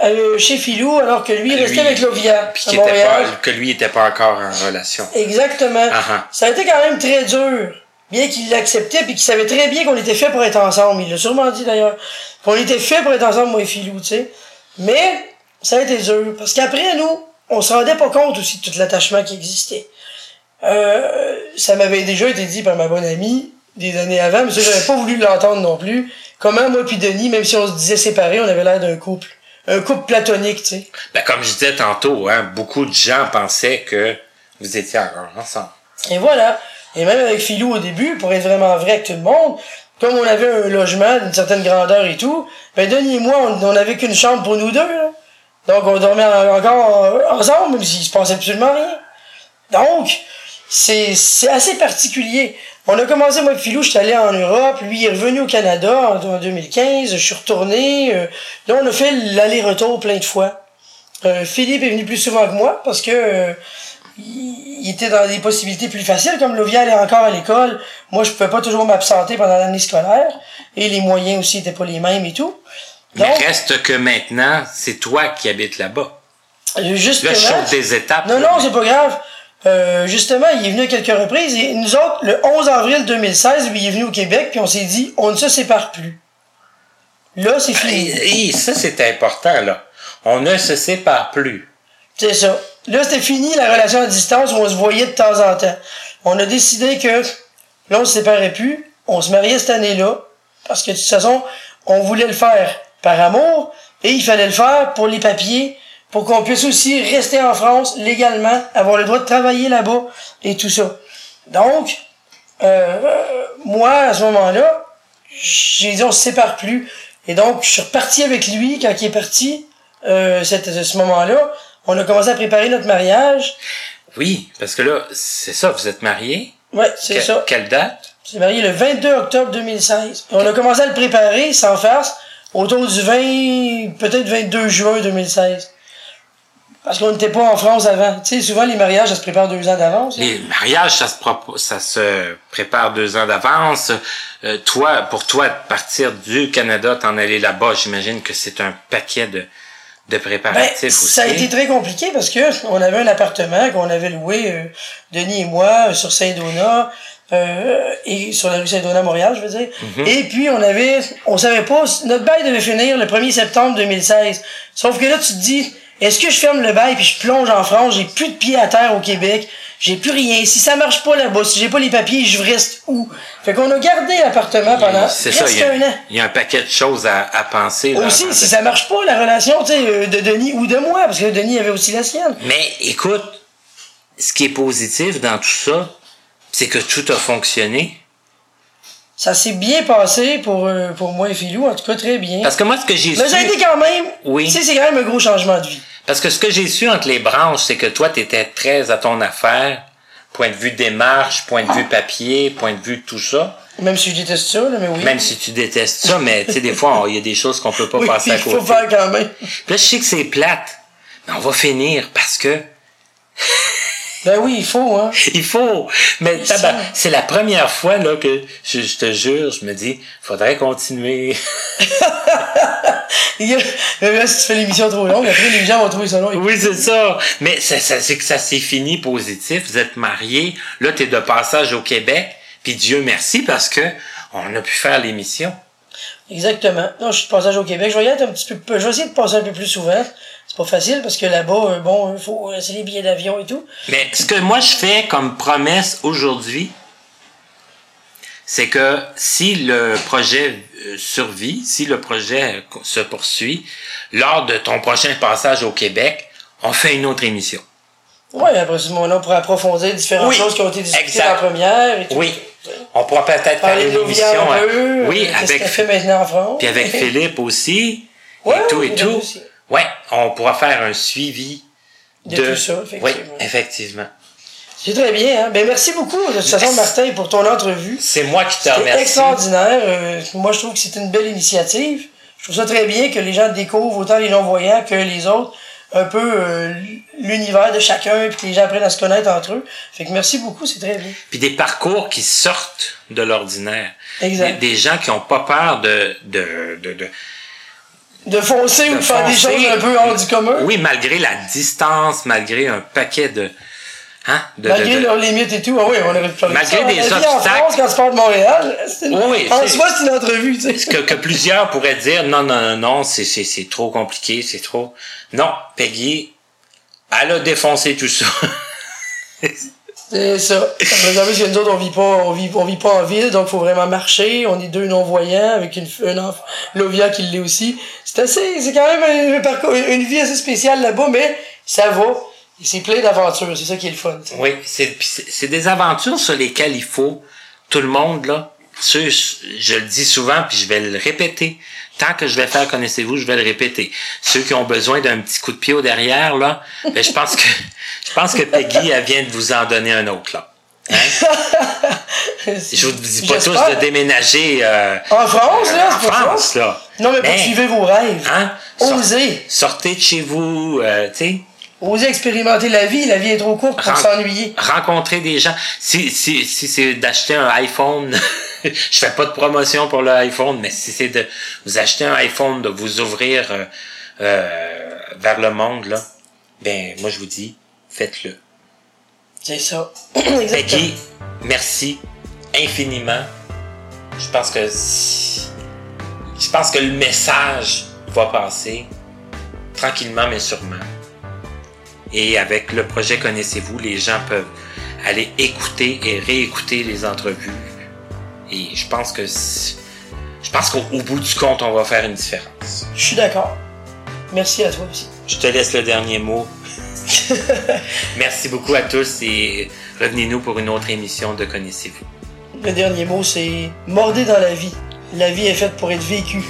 [SPEAKER 2] euh, chez Philou alors que lui, il restait avec Lovia
[SPEAKER 1] puis pas, que lui n'était pas encore en relation.
[SPEAKER 2] Exactement.
[SPEAKER 1] Ah, ah.
[SPEAKER 2] Ça a été quand même très dur. Bien qu'il l'acceptait puis qu'il savait très bien qu'on était fait pour être ensemble. Il l'a sûrement dit d'ailleurs. Qu'on était fait pour être ensemble, moi et Philou, tu sais. Mais ça a été dur. Parce qu'après, nous, on se rendait pas compte aussi de tout l'attachement qui existait. Euh, ça m'avait déjà été dit par ma bonne amie des années avant, mais ça, j'avais pas voulu l'entendre non plus. Comment moi puis Denis, même si on se disait séparés, on avait l'air d'un couple. Un couple platonique, tu sais.
[SPEAKER 1] Ben, comme je disais tantôt, hein, beaucoup de gens pensaient que vous étiez encore ensemble.
[SPEAKER 2] Et voilà. Et même avec Philou au début, pour être vraiment vrai avec tout le monde, comme on avait un logement d'une certaine grandeur et tout, ben Denis et moi, on n'avait qu'une chambre pour nous deux. là. Donc on dormait en- encore ensemble, même s'il se passait absolument rien. Donc, c'est c'est assez particulier. On a commencé, moi Philou, je suis allé en Europe, lui il est revenu au Canada en, en 2015, je suis retourné. euh, là, on a fait l'aller-retour plein de fois. Euh, Philippe est venu plus souvent que moi parce que euh, il, était dans des possibilités plus faciles, comme Lovia allait encore à l'école. Moi, je pouvais pas toujours m'absenter pendant l'année scolaire. Et les moyens aussi étaient pas les mêmes et tout.
[SPEAKER 1] Mais
[SPEAKER 2] Donc,
[SPEAKER 1] reste que maintenant, c'est toi qui habites là-bas.
[SPEAKER 2] justement...
[SPEAKER 1] Là, je saute des étapes.
[SPEAKER 2] Non,
[SPEAKER 1] là,
[SPEAKER 2] non,
[SPEAKER 1] mais-
[SPEAKER 2] c'est pas grave. Euh, justement, il est venu à quelques reprises et nous autres, le 11 avril 2016, lui, il est venu au Québec puis on s'est dit, on ne se sépare plus. Là, c'est fini.
[SPEAKER 1] Et, et ça, c'est important, là. On ne se sépare plus.
[SPEAKER 2] C'est ça. Là, c'était fini la relation à distance où on se voyait de temps en temps. On a décidé que là, on se séparait plus. On se mariait cette année-là. Parce que de toute façon, on voulait le faire par amour et il fallait le faire pour les papiers, pour qu'on puisse aussi rester en France légalement, avoir le droit de travailler là-bas et tout ça. Donc, euh, moi, à ce moment-là, j'ai dit on se sépare plus. Et donc, je suis reparti avec lui quand il est parti, euh, cette- à ce moment-là. On a commencé à préparer notre mariage.
[SPEAKER 1] Oui, parce que là, c'est ça, vous êtes mariés?
[SPEAKER 2] Ouais, c'est
[SPEAKER 1] Que-
[SPEAKER 2] ça.
[SPEAKER 1] Quelle date?
[SPEAKER 2] C'est marié le 22 octobre 2016. Et on a commencé à le préparer, sans farce, autour du 20, peut-être 22 juin 2016. Parce qu'on n'était pas en France avant. Tu sais, souvent, les mariages, ça se prépare deux ans d'avance.
[SPEAKER 1] Les mariages, ça se, propo- ça se prépare deux ans d'avance. Euh, toi, pour toi, partir du Canada, t'en aller là-bas, j'imagine que c'est un paquet de, de
[SPEAKER 2] Ben,
[SPEAKER 1] préparatifs aussi.
[SPEAKER 2] ça a été très compliqué parce que on avait un appartement qu'on avait loué, euh, Denis et moi, euh, sur Saint-Donat, euh, et sur la rue Saint-Donat, Montréal, je veux dire.
[SPEAKER 1] Mhm.
[SPEAKER 2] Et puis, on avait, on savait pas, notre bail devait finir le 1er septembre 2016. Sauf que là, tu te dis, est-ce que je ferme le bail puis je plonge en France, j'ai plus de pieds à terre au Québec, j'ai plus rien. Si ça marche pas là-bas, si j'ai pas les papiers, je reste où? Fait qu'on a gardé l'appartement pendant
[SPEAKER 1] C'est ça, il y, a,
[SPEAKER 2] un an.
[SPEAKER 1] il y a un paquet de choses à, à penser. là,
[SPEAKER 2] Aussi, si ça marche pas, la relation, tu sais, euh, de Denis ou de moi, parce que Denis avait aussi la sienne.
[SPEAKER 1] Mais écoute, ce qui est positif dans tout ça, c'est que tout a fonctionné.
[SPEAKER 2] Ça s'est bien passé pour, euh, pour moi et Philou, en tout cas très bien.
[SPEAKER 1] Parce que moi, ce que j'ai
[SPEAKER 2] Mais ça a
[SPEAKER 1] su...
[SPEAKER 2] été quand même,
[SPEAKER 1] Oui.
[SPEAKER 2] tu sais, c'est quand même un gros changement de vie.
[SPEAKER 1] Parce que ce que j'ai su entre les branches, c'est que toi, tu étais très à ton affaire, point de vue démarche, point de vue papier, point de vue tout ça.
[SPEAKER 2] Même si je déteste ça, là, mais oui.
[SPEAKER 1] Même si tu détestes ça, mais tu sais, des fois, il y a des choses qu'on peut pas
[SPEAKER 2] oui,
[SPEAKER 1] passer à
[SPEAKER 2] il
[SPEAKER 1] côté.
[SPEAKER 2] faut faire quand même.
[SPEAKER 1] Puis Là, je sais que c'est plate, mais on va finir parce que
[SPEAKER 2] Ben oui, il faut, hein.
[SPEAKER 1] il faut. Mais
[SPEAKER 2] Ça.
[SPEAKER 1] tabac, c'est la première fois là que je, je te jure, je me dis, faudrait continuer. <laughs>
[SPEAKER 2] Il y a- mais là, si tu fais l'émission trop longue, après les gens vont trouver ça long.
[SPEAKER 1] Oui, c'est ça. Mais c'est que ça s'est fini positif. Vous êtes mariés. Là, tu es de passage au Québec. Puis Dieu merci parce que on a pu faire l'émission.
[SPEAKER 2] Exactement. Non, je suis de passage au Québec. Je vais y être un petit peu, je vais essayer de passer un peu plus souvent. C'est pas facile parce que là-bas, euh, bon, il faut, euh, c'est les billets d'avion et tout.
[SPEAKER 1] Mais ce que moi je fais comme promesse aujourd'hui, c'est que si le projet euh, survit, si le projet se poursuit, lors de ton prochain passage au Québec, on fait une autre émission.
[SPEAKER 2] Ouais, après ce moment-là, on pourrait approfondir différentes
[SPEAKER 1] Oui,
[SPEAKER 2] choses qui ont été discutées
[SPEAKER 1] exact.
[SPEAKER 2] en première et tout.
[SPEAKER 1] Oui. On pourra peut-être faire
[SPEAKER 2] Parler
[SPEAKER 1] une émission.
[SPEAKER 2] un peu.
[SPEAKER 1] oui, avec
[SPEAKER 2] fait maintenant en France.
[SPEAKER 1] Puis avec <laughs> Philippe aussi.
[SPEAKER 2] Ouais,
[SPEAKER 1] et tout et tout.
[SPEAKER 2] aussi.
[SPEAKER 1] Ouais, on pourra faire un suivi
[SPEAKER 2] De
[SPEAKER 1] de,
[SPEAKER 2] tout ça, effectivement.
[SPEAKER 1] Oui, effectivement.
[SPEAKER 2] C'est très bien, hein. Ben, merci beaucoup, de toute façon. Martin, pour ton entrevue.
[SPEAKER 1] C'est moi qui te remercie.
[SPEAKER 2] extraordinaire. Euh, moi, je trouve que c'est une belle initiative. Je trouve ça très bien que les gens découvrent, autant les non-voyants que les autres, un peu euh, l'univers de chacun, puis que les gens apprennent à se connaître entre eux. Fait que merci beaucoup, c'est très bien.
[SPEAKER 1] Puis des parcours qui sortent de l'ordinaire.
[SPEAKER 2] Exact.
[SPEAKER 1] Des, des gens qui ont pas peur de, de, de, de,
[SPEAKER 2] De foncer ou
[SPEAKER 1] de
[SPEAKER 2] faire des choses un peu hors du commun?
[SPEAKER 1] Oui, malgré la distance, malgré un paquet de... Hein, de,
[SPEAKER 2] Malgré
[SPEAKER 1] de-
[SPEAKER 2] leurs limites et tout. Ah oui, on aurait pu
[SPEAKER 1] Malgré
[SPEAKER 2] ça.
[SPEAKER 1] des
[SPEAKER 2] vie en
[SPEAKER 1] obstacles.
[SPEAKER 2] France, quand tu pars de Montréal, c'est une...
[SPEAKER 1] Oui,
[SPEAKER 2] en
[SPEAKER 1] c'est-
[SPEAKER 2] soi, c'est une entrevue, tu sais.
[SPEAKER 1] que, que plusieurs pourraient dire non, non, non, non, c'est, c'est, c'est trop compliqué, c'est trop. Non, Peggy, elle a défoncé tout ça. <laughs>
[SPEAKER 2] C'est ça. Que nous autres, on vit pas, on vit, on vit pas en ville, donc faut vraiment marcher. On est deux non-voyants avec une, un enfant, Lovia qui l'est aussi. C'est assez, c'est quand même un, parcours, une vie assez spéciale là-bas, mais ça va. C'est plein d'aventures. C'est ça qui est le fun.
[SPEAKER 1] Oui, c'est, c'est, des aventures sur lesquelles il faut, tout le monde, là, je le dis souvent, puis je vais le répéter. Tant que je vais faire connaissez-vous, je vais le répéter. Ceux qui ont besoin d'un petit coup de pied au derrière, là, ben, je pense que, je pense que Peggy, elle vient de vous en donner un autre, là. Hein? Je vous dis pas tous de déménager, euh,
[SPEAKER 2] En France, là,
[SPEAKER 1] en France,
[SPEAKER 2] ça.
[SPEAKER 1] là.
[SPEAKER 2] Non, mais poursuivez vos rêves.
[SPEAKER 1] Hein?
[SPEAKER 2] Osez.
[SPEAKER 1] sortez de chez vous, euh, tu sais.
[SPEAKER 2] Osez expérimenter la vie. La vie est trop courte pour s'ennuyer.
[SPEAKER 1] rencontrer des gens. Si, si, si c'est d'acheter un iPhone, <laughs> je fais pas de promotion pour le iPhone, mais si c'est de vous acheter un iPhone, de vous ouvrir euh, euh, vers le monde, là, ben moi je vous dis, faites-le.
[SPEAKER 2] C'est ça. <clears throat>
[SPEAKER 1] Peggy, merci infiniment. Je pense que je pense que le message va passer tranquillement mais sûrement. Et avec le projet Connaissez-vous, les gens peuvent aller écouter et réécouter les entrevues. Et je pense que je pense qu'au au bout du compte, on va faire une différence.
[SPEAKER 2] Je suis d'accord. Merci à toi aussi.
[SPEAKER 1] Je te laisse le dernier mot. <laughs> Merci beaucoup à tous et revenez-nous pour une autre émission de Connaissez-vous.
[SPEAKER 2] Le dernier mot, c'est mordez dans la vie. La vie est faite pour être vécue.